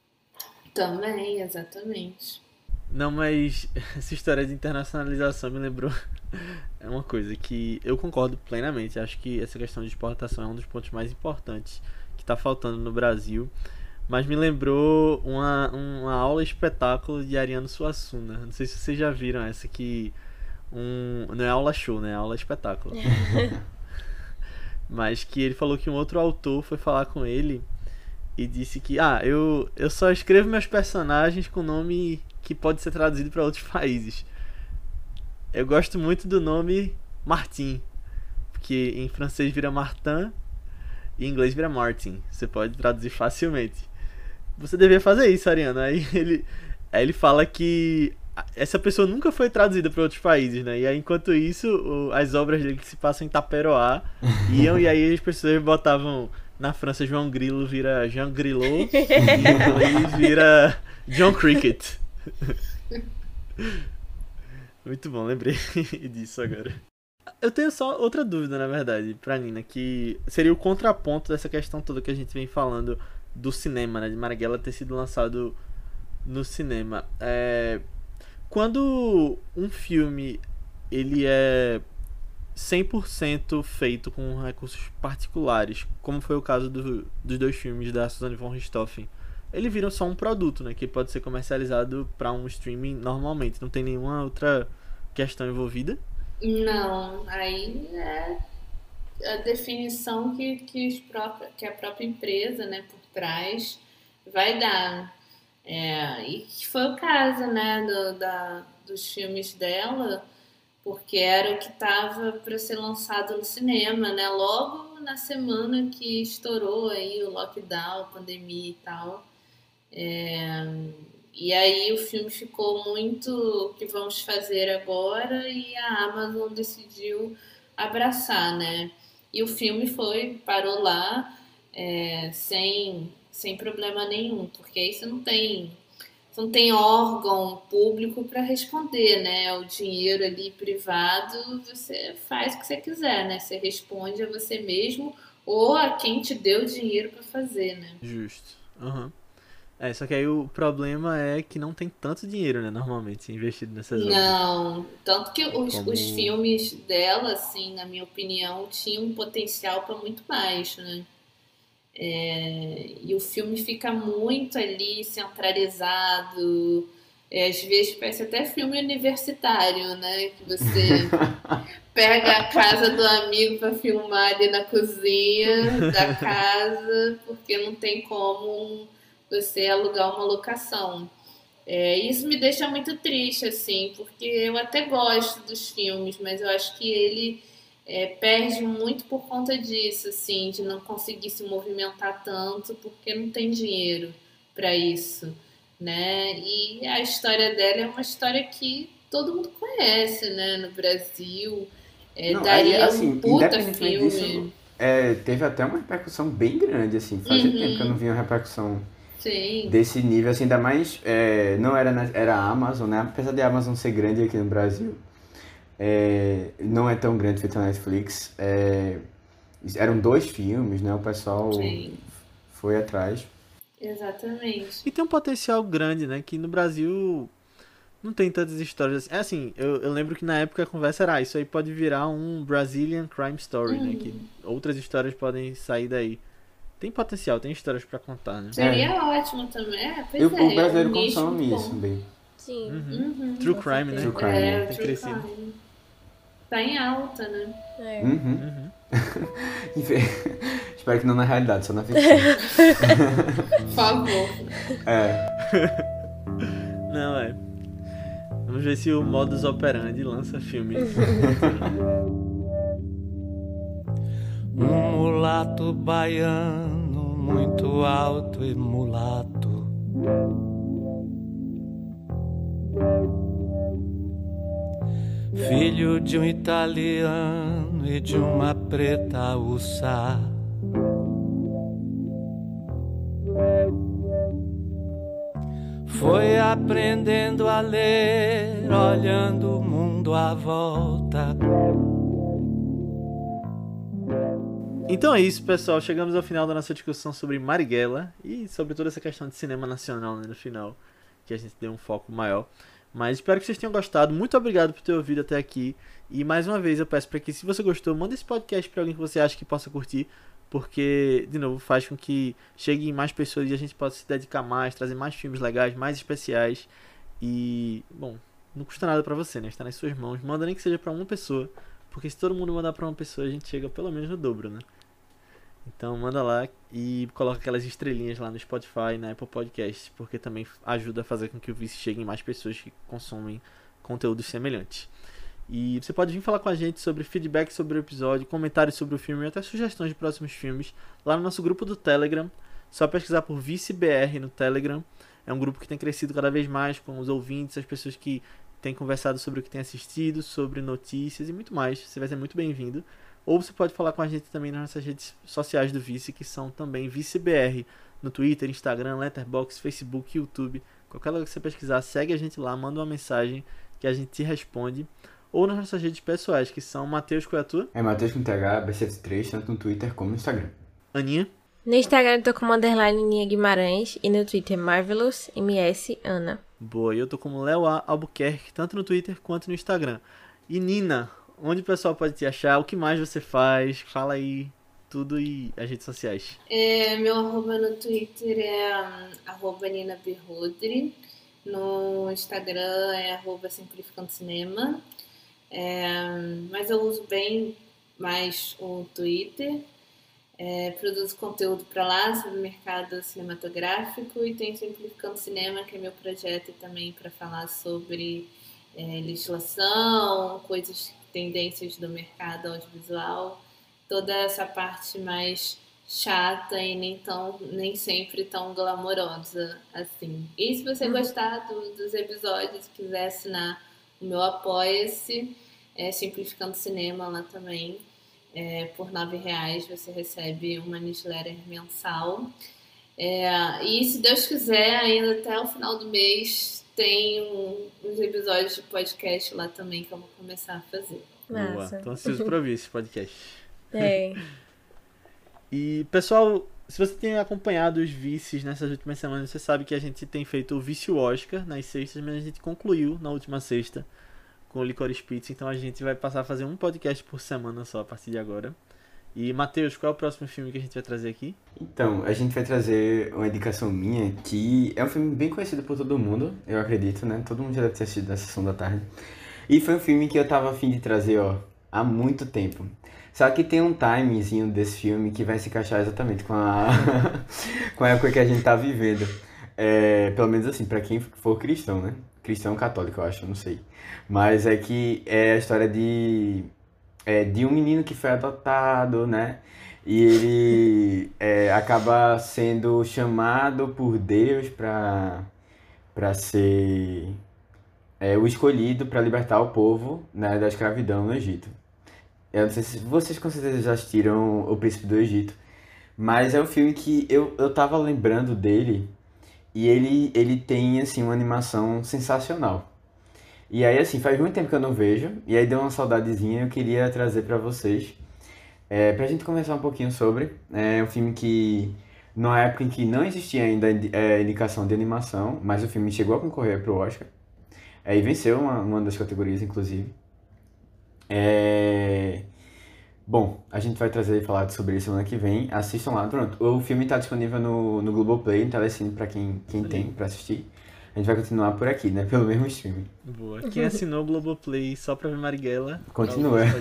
também, exatamente. Não, mas essa história de internacionalização me lembrou. É uma coisa que eu concordo plenamente. Acho que essa questão de exportação é um dos pontos mais importantes que está faltando no Brasil. Mas me lembrou uma, uma aula espetáculo de Ariano Suassuna. Não sei se vocês já viram essa que. Um, não é aula show, né? É aula espetáculo. Mas que ele falou que um outro autor foi falar com ele e disse que, ah, eu, eu só escrevo meus personagens com nome que pode ser traduzido para outros países. Eu gosto muito do nome Martin, porque em francês vira Martin e em inglês vira Martin. Você pode traduzir facilmente. Você devia fazer isso, Ariana. Aí ele, aí ele fala que essa pessoa nunca foi traduzida para outros países, né? E aí, enquanto isso, o, as obras dele que se passam em Taperoá iam e aí as pessoas botavam na França João Grilo vira Jean Grillo e em vira John Cricket. Muito bom, lembrei disso agora. Eu tenho só outra dúvida, na verdade, pra Nina, que seria o contraponto dessa questão toda que a gente vem falando do cinema, né? De Marighella ter sido lançado no cinema. É... Quando um filme ele é 100% feito com recursos particulares, como foi o caso do, dos dois filmes da Suzanne von Richthofen, ele vira só um produto, né, que pode ser comercializado para um streaming normalmente, não tem nenhuma outra questão envolvida? Não, aí é a definição que, que, os próprios, que a própria empresa, né, por trás, vai dar. É, e que foi o caso, né, do, da, dos filmes dela, porque era o que estava para ser lançado no cinema, né, logo na semana que estourou aí o lockdown, pandemia e tal. É, e aí o filme ficou muito o que vamos fazer agora e a Amazon decidiu abraçar, né? E o filme foi, parou lá, é, sem, sem problema nenhum, porque aí você não tem, você não tem órgão público para responder, né? O dinheiro ali privado, você faz o que você quiser, né? Você responde a você mesmo ou a quem te deu dinheiro para fazer, né? Justo. Uhum. É, só que aí o problema é que não tem tanto dinheiro, né, normalmente, investido nessas obras. Não, tanto que os, Como- os filmes dela, assim, na minha opinião, tinham um potencial para muito mais, né? É, e o filme fica muito ali centralizado. É, às vezes parece até filme universitário, né? Que você pega a casa do amigo para filmar ali na cozinha da casa, porque não tem como você alugar uma locação. É, isso me deixa muito triste, assim, porque eu até gosto dos filmes, mas eu acho que ele é, perde muito por conta disso, assim, de não conseguir se movimentar tanto, porque não tem dinheiro para isso, né? E a história dela é uma história que todo mundo conhece, né, no Brasil. É, Não, daria aí, assim, um puta filme. disso, É, teve até uma repercussão bem grande, assim. Fazia Uhum. tempo que eu não via uma repercussão Sim. desse nível, assim, ainda mais. é, não era, na- era a Amazon, né? Apesar de a Amazon ser grande aqui no Brasil, é, não é tão grande feito a Netflix. é, eram dois filmes, né? O pessoal Sim. foi atrás. Exatamente. E tem um potencial grande, né? Que no Brasil não tem tantas histórias assim. É assim, eu, eu lembro que na época a conversa era, ah, isso aí pode virar um Brazilian Crime Story, né? Que outras histórias podem sair daí. Tem potencial, tem histórias pra contar, né? Seria ótimo também. É, pois E é, o, brasileiro é um nicho consome isso bem. Sim. Uhum. True Crime, né? True Crime. É, Tem True crescido. Crime. Tá em alta, né? É. Uhum. Uhum. Espero que não na realidade, só na ficção. Por favor. é. Não, é. Vamos ver se o modus operandi lança filme. Um mulato baiano, muito alto e mulato. Filho de um italiano e de uma preta uçá. Foi aprendendo a ler, olhando o mundo à volta. Então é isso, pessoal. Chegamos ao final da nossa discussão sobre Marighella e sobre toda essa questão de cinema nacional né, no final, que a gente deu um foco maior. Mas espero que vocês tenham gostado. Muito obrigado por ter ouvido até aqui. E mais uma vez eu peço para que, se você gostou, manda esse podcast para alguém que você acha que possa curtir, porque, de novo, faz com que cheguem mais pessoas e a gente possa se dedicar mais, trazer mais filmes legais, mais especiais. E, bom, não custa nada para você, né? Está nas suas mãos. Manda nem que seja para uma pessoa, porque se todo mundo mandar para uma pessoa, a gente chega pelo menos no dobro, né? Então manda lá e coloca aquelas estrelinhas lá no Spotify, na Apple Podcasts, porque também ajuda a fazer com que o Vice chegue em mais pessoas que consomem conteúdos semelhantes. E você pode vir falar com a gente sobre feedback sobre o episódio, comentários sobre o filme e até sugestões de próximos filmes lá no nosso grupo do Telegram. Só pesquisar por ViceBR no Telegram. É um grupo que tem crescido cada vez mais com os ouvintes, as pessoas que têm conversado sobre o que têm assistido, sobre notícias e muito mais. Você vai ser muito bem-vindo. Ou você pode falar com a gente também nas nossas redes sociais do Vice, que são também ViceBR, no Twitter, Instagram, Letterboxd, Facebook, YouTube. Qualquer lugar que você pesquisar, segue a gente lá, manda uma mensagem que a gente te responde. Ou nas nossas redes pessoais, que são Matheus Coiatu, É Matheus com TH, B73, tanto no Twitter como no Instagram. Aninha, No Instagram eu tô como underline Ninha Guimarães e no Twitter Marvelous MS Ana. boa. E eu tô como Léo A. Albuquerque, tanto no Twitter quanto no Instagram. E Nina, onde o pessoal pode te achar? O que mais você faz? Fala aí tudo e as redes sociais. É, meu arroba no Twitter é hum, arroba Nina. No Instagram é arroba Simplificando Cinema. É, mas eu uso bem mais o Twitter. É, produzo conteúdo para lá sobre o mercado cinematográfico e tem Simplificando Cinema, que é meu projeto também para falar sobre é, legislação, coisas, tendências do mercado audiovisual, toda essa parte mais chata e nem tão nem sempre tão glamourosa assim. E se você gostar do- dos episódios, quiser assinar o meu apoia-se, é Simplificando Cinema lá também. É, por nove reais você recebe uma newsletter mensal. É, e se Deus quiser, ainda até o final do mês tem um- uns episódios de podcast lá também que eu vou começar a fazer. Boa. Tô ansioso pra ouvir esse podcast. É. E, pessoal, se você tem acompanhado os vices nessas últimas semanas, você sabe que a gente tem feito o vício Oscar nas sextas, mas a gente concluiu na última sexta com o Licorice Pizza, então a gente vai passar a fazer um podcast por semana só a partir de agora. E, Matheus, qual é o próximo filme que a gente vai trazer aqui? Então, a gente vai trazer uma indicação minha que é um filme bem conhecido por todo mundo, eu acredito, né? Todo mundo já deve ter assistido na sessão da tarde. E foi um filme que eu tava afim de trazer, ó, há muito tempo. Só que tem um timezinho desse filme que vai se encaixar exatamente com a, com a época que a gente tá vivendo. É, pelo menos assim, pra quem for cristão, né? Cristão católico, eu acho, não sei. Mas é que é a história de, é, de um menino que foi adotado, né? E ele é, acaba sendo chamado por Deus para para ser é, o escolhido para libertar o povo né, da escravidão no Egito. Eu não sei se vocês com certeza já assistiram O Príncipe do Egito, mas é um filme que eu, eu tava lembrando dele e ele, ele tem assim uma animação sensacional. E aí assim, faz muito tempo que eu não vejo, e aí deu uma saudadezinha eu queria trazer para vocês. É, pra gente conversar um pouquinho sobre. É um filme que, numa época em que não existia ainda é, indicação de animação, mas o filme chegou a concorrer pro Oscar. É, e venceu uma, uma das categorias, inclusive. É... Bom, a gente vai trazer e falar sobre isso semana que vem. Assistam lá, pronto. O filme está disponível no, no Globoplay, no Telecine, pra quem, quem tem pra assistir. A gente vai continuar por aqui, né? Pelo mesmo streaming. Boa. Quem assinou o Globoplay só pra ver Marighella, Continua. né?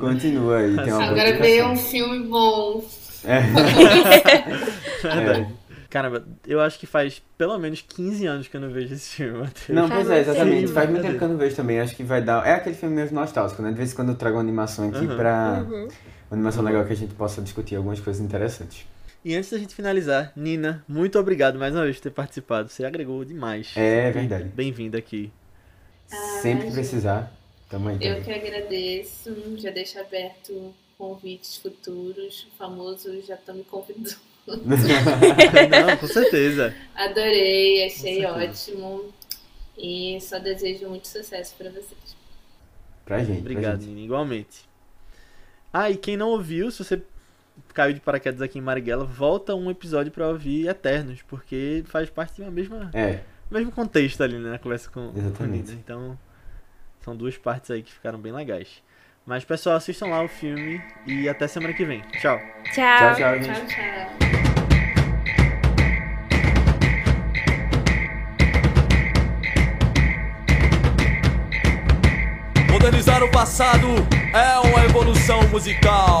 Continua aí, tem uma boa Agora veio um filme bom. Verdade. Caramba, eu acho que faz pelo menos 15 anos que eu não vejo esse filme, Matheus. Não, pois é, exatamente. tempo. Faz muito tempo que eu não vejo também. Acho que vai dar. É aquele filme mesmo nostálgico, né? De vez em quando eu trago uma animação aqui Uhum. pra. Uhum. Uma animação legal que a gente possa discutir algumas coisas interessantes. E antes da gente finalizar, Nina, muito obrigado mais uma vez por ter participado. Você agregou demais. É verdade. Bem-vinda aqui. Sempre que precisar, tamo aí. Eu que agradeço, já deixo aberto convites futuros, o famoso já estão me convidando. Não, com certeza. Adorei, achei certeza. ótimo e só desejo muito sucesso para vocês. Pra gente. pra Obrigado, gente. Nina, igualmente. Ah, e quem não ouviu, se você caiu de paraquedas aqui em Marighella, volta um episódio pra ouvir Eternos, porque faz parte do mesma, É, mesmo contexto ali, né, na conversa com, com Exatamente. Nina. Então, são duas partes aí que ficaram bem legais. Mas, pessoal, assistam lá o filme e até semana que vem. Tchau. tchau, Tchau. tchau, gente. Tchau, tchau. Modernizar o passado é uma evolução musical.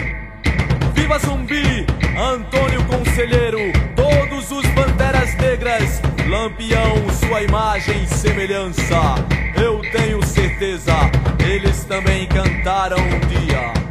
Viva Zumbi! Antônio Conselheiro! Todos os Banderas Negras! Lampião, sua imagem e semelhança. Eu tenho certeza, eles também cantaram um dia.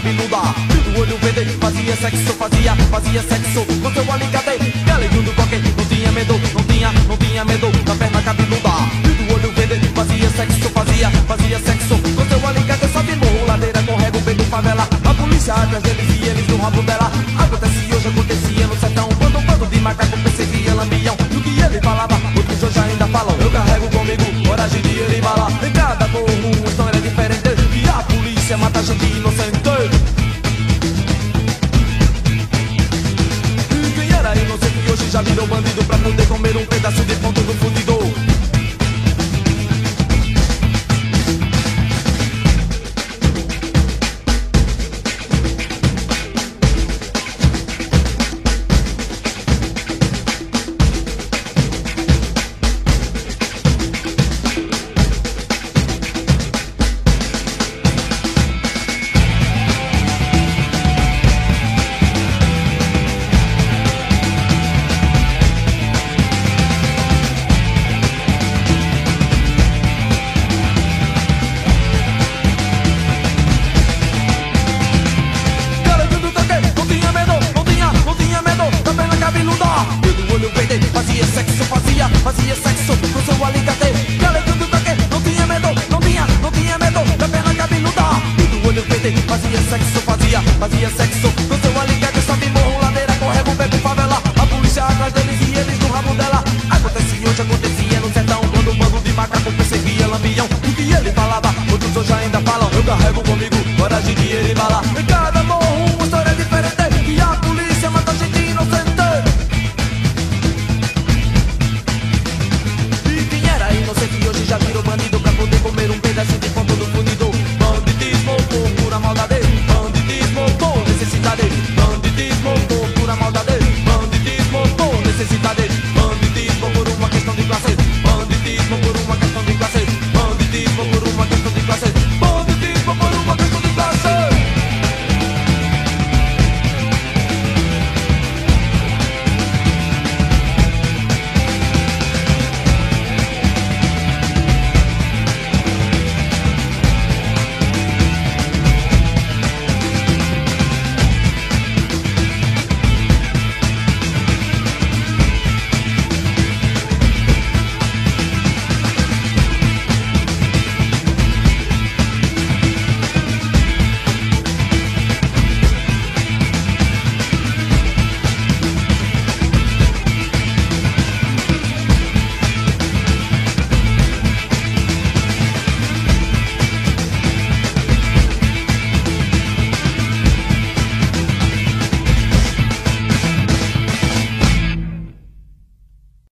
Cabeluda. Do olho verde, fazia sexo, fazia, fazia sexo com seu alicate. Galego do toque, não tinha medo, não tinha, não tinha medo da perna cabeluda. Do olho verde, fazia sexo, fazia, fazia sexo com seu alicate. Sobe morro, ladeira, corrego, vem do favela. A polícia atrás deles e eles no rabo dela. Acontece hoje, acontecia no sertão. Quando um bando de macaco perseguia lambião. E o que ele falava, outros hoje ainda falam. Eu carrego comigo coragem de ir e bala. Em cada morro, uma história diferente. E a polícia mata gente inocente. Comer um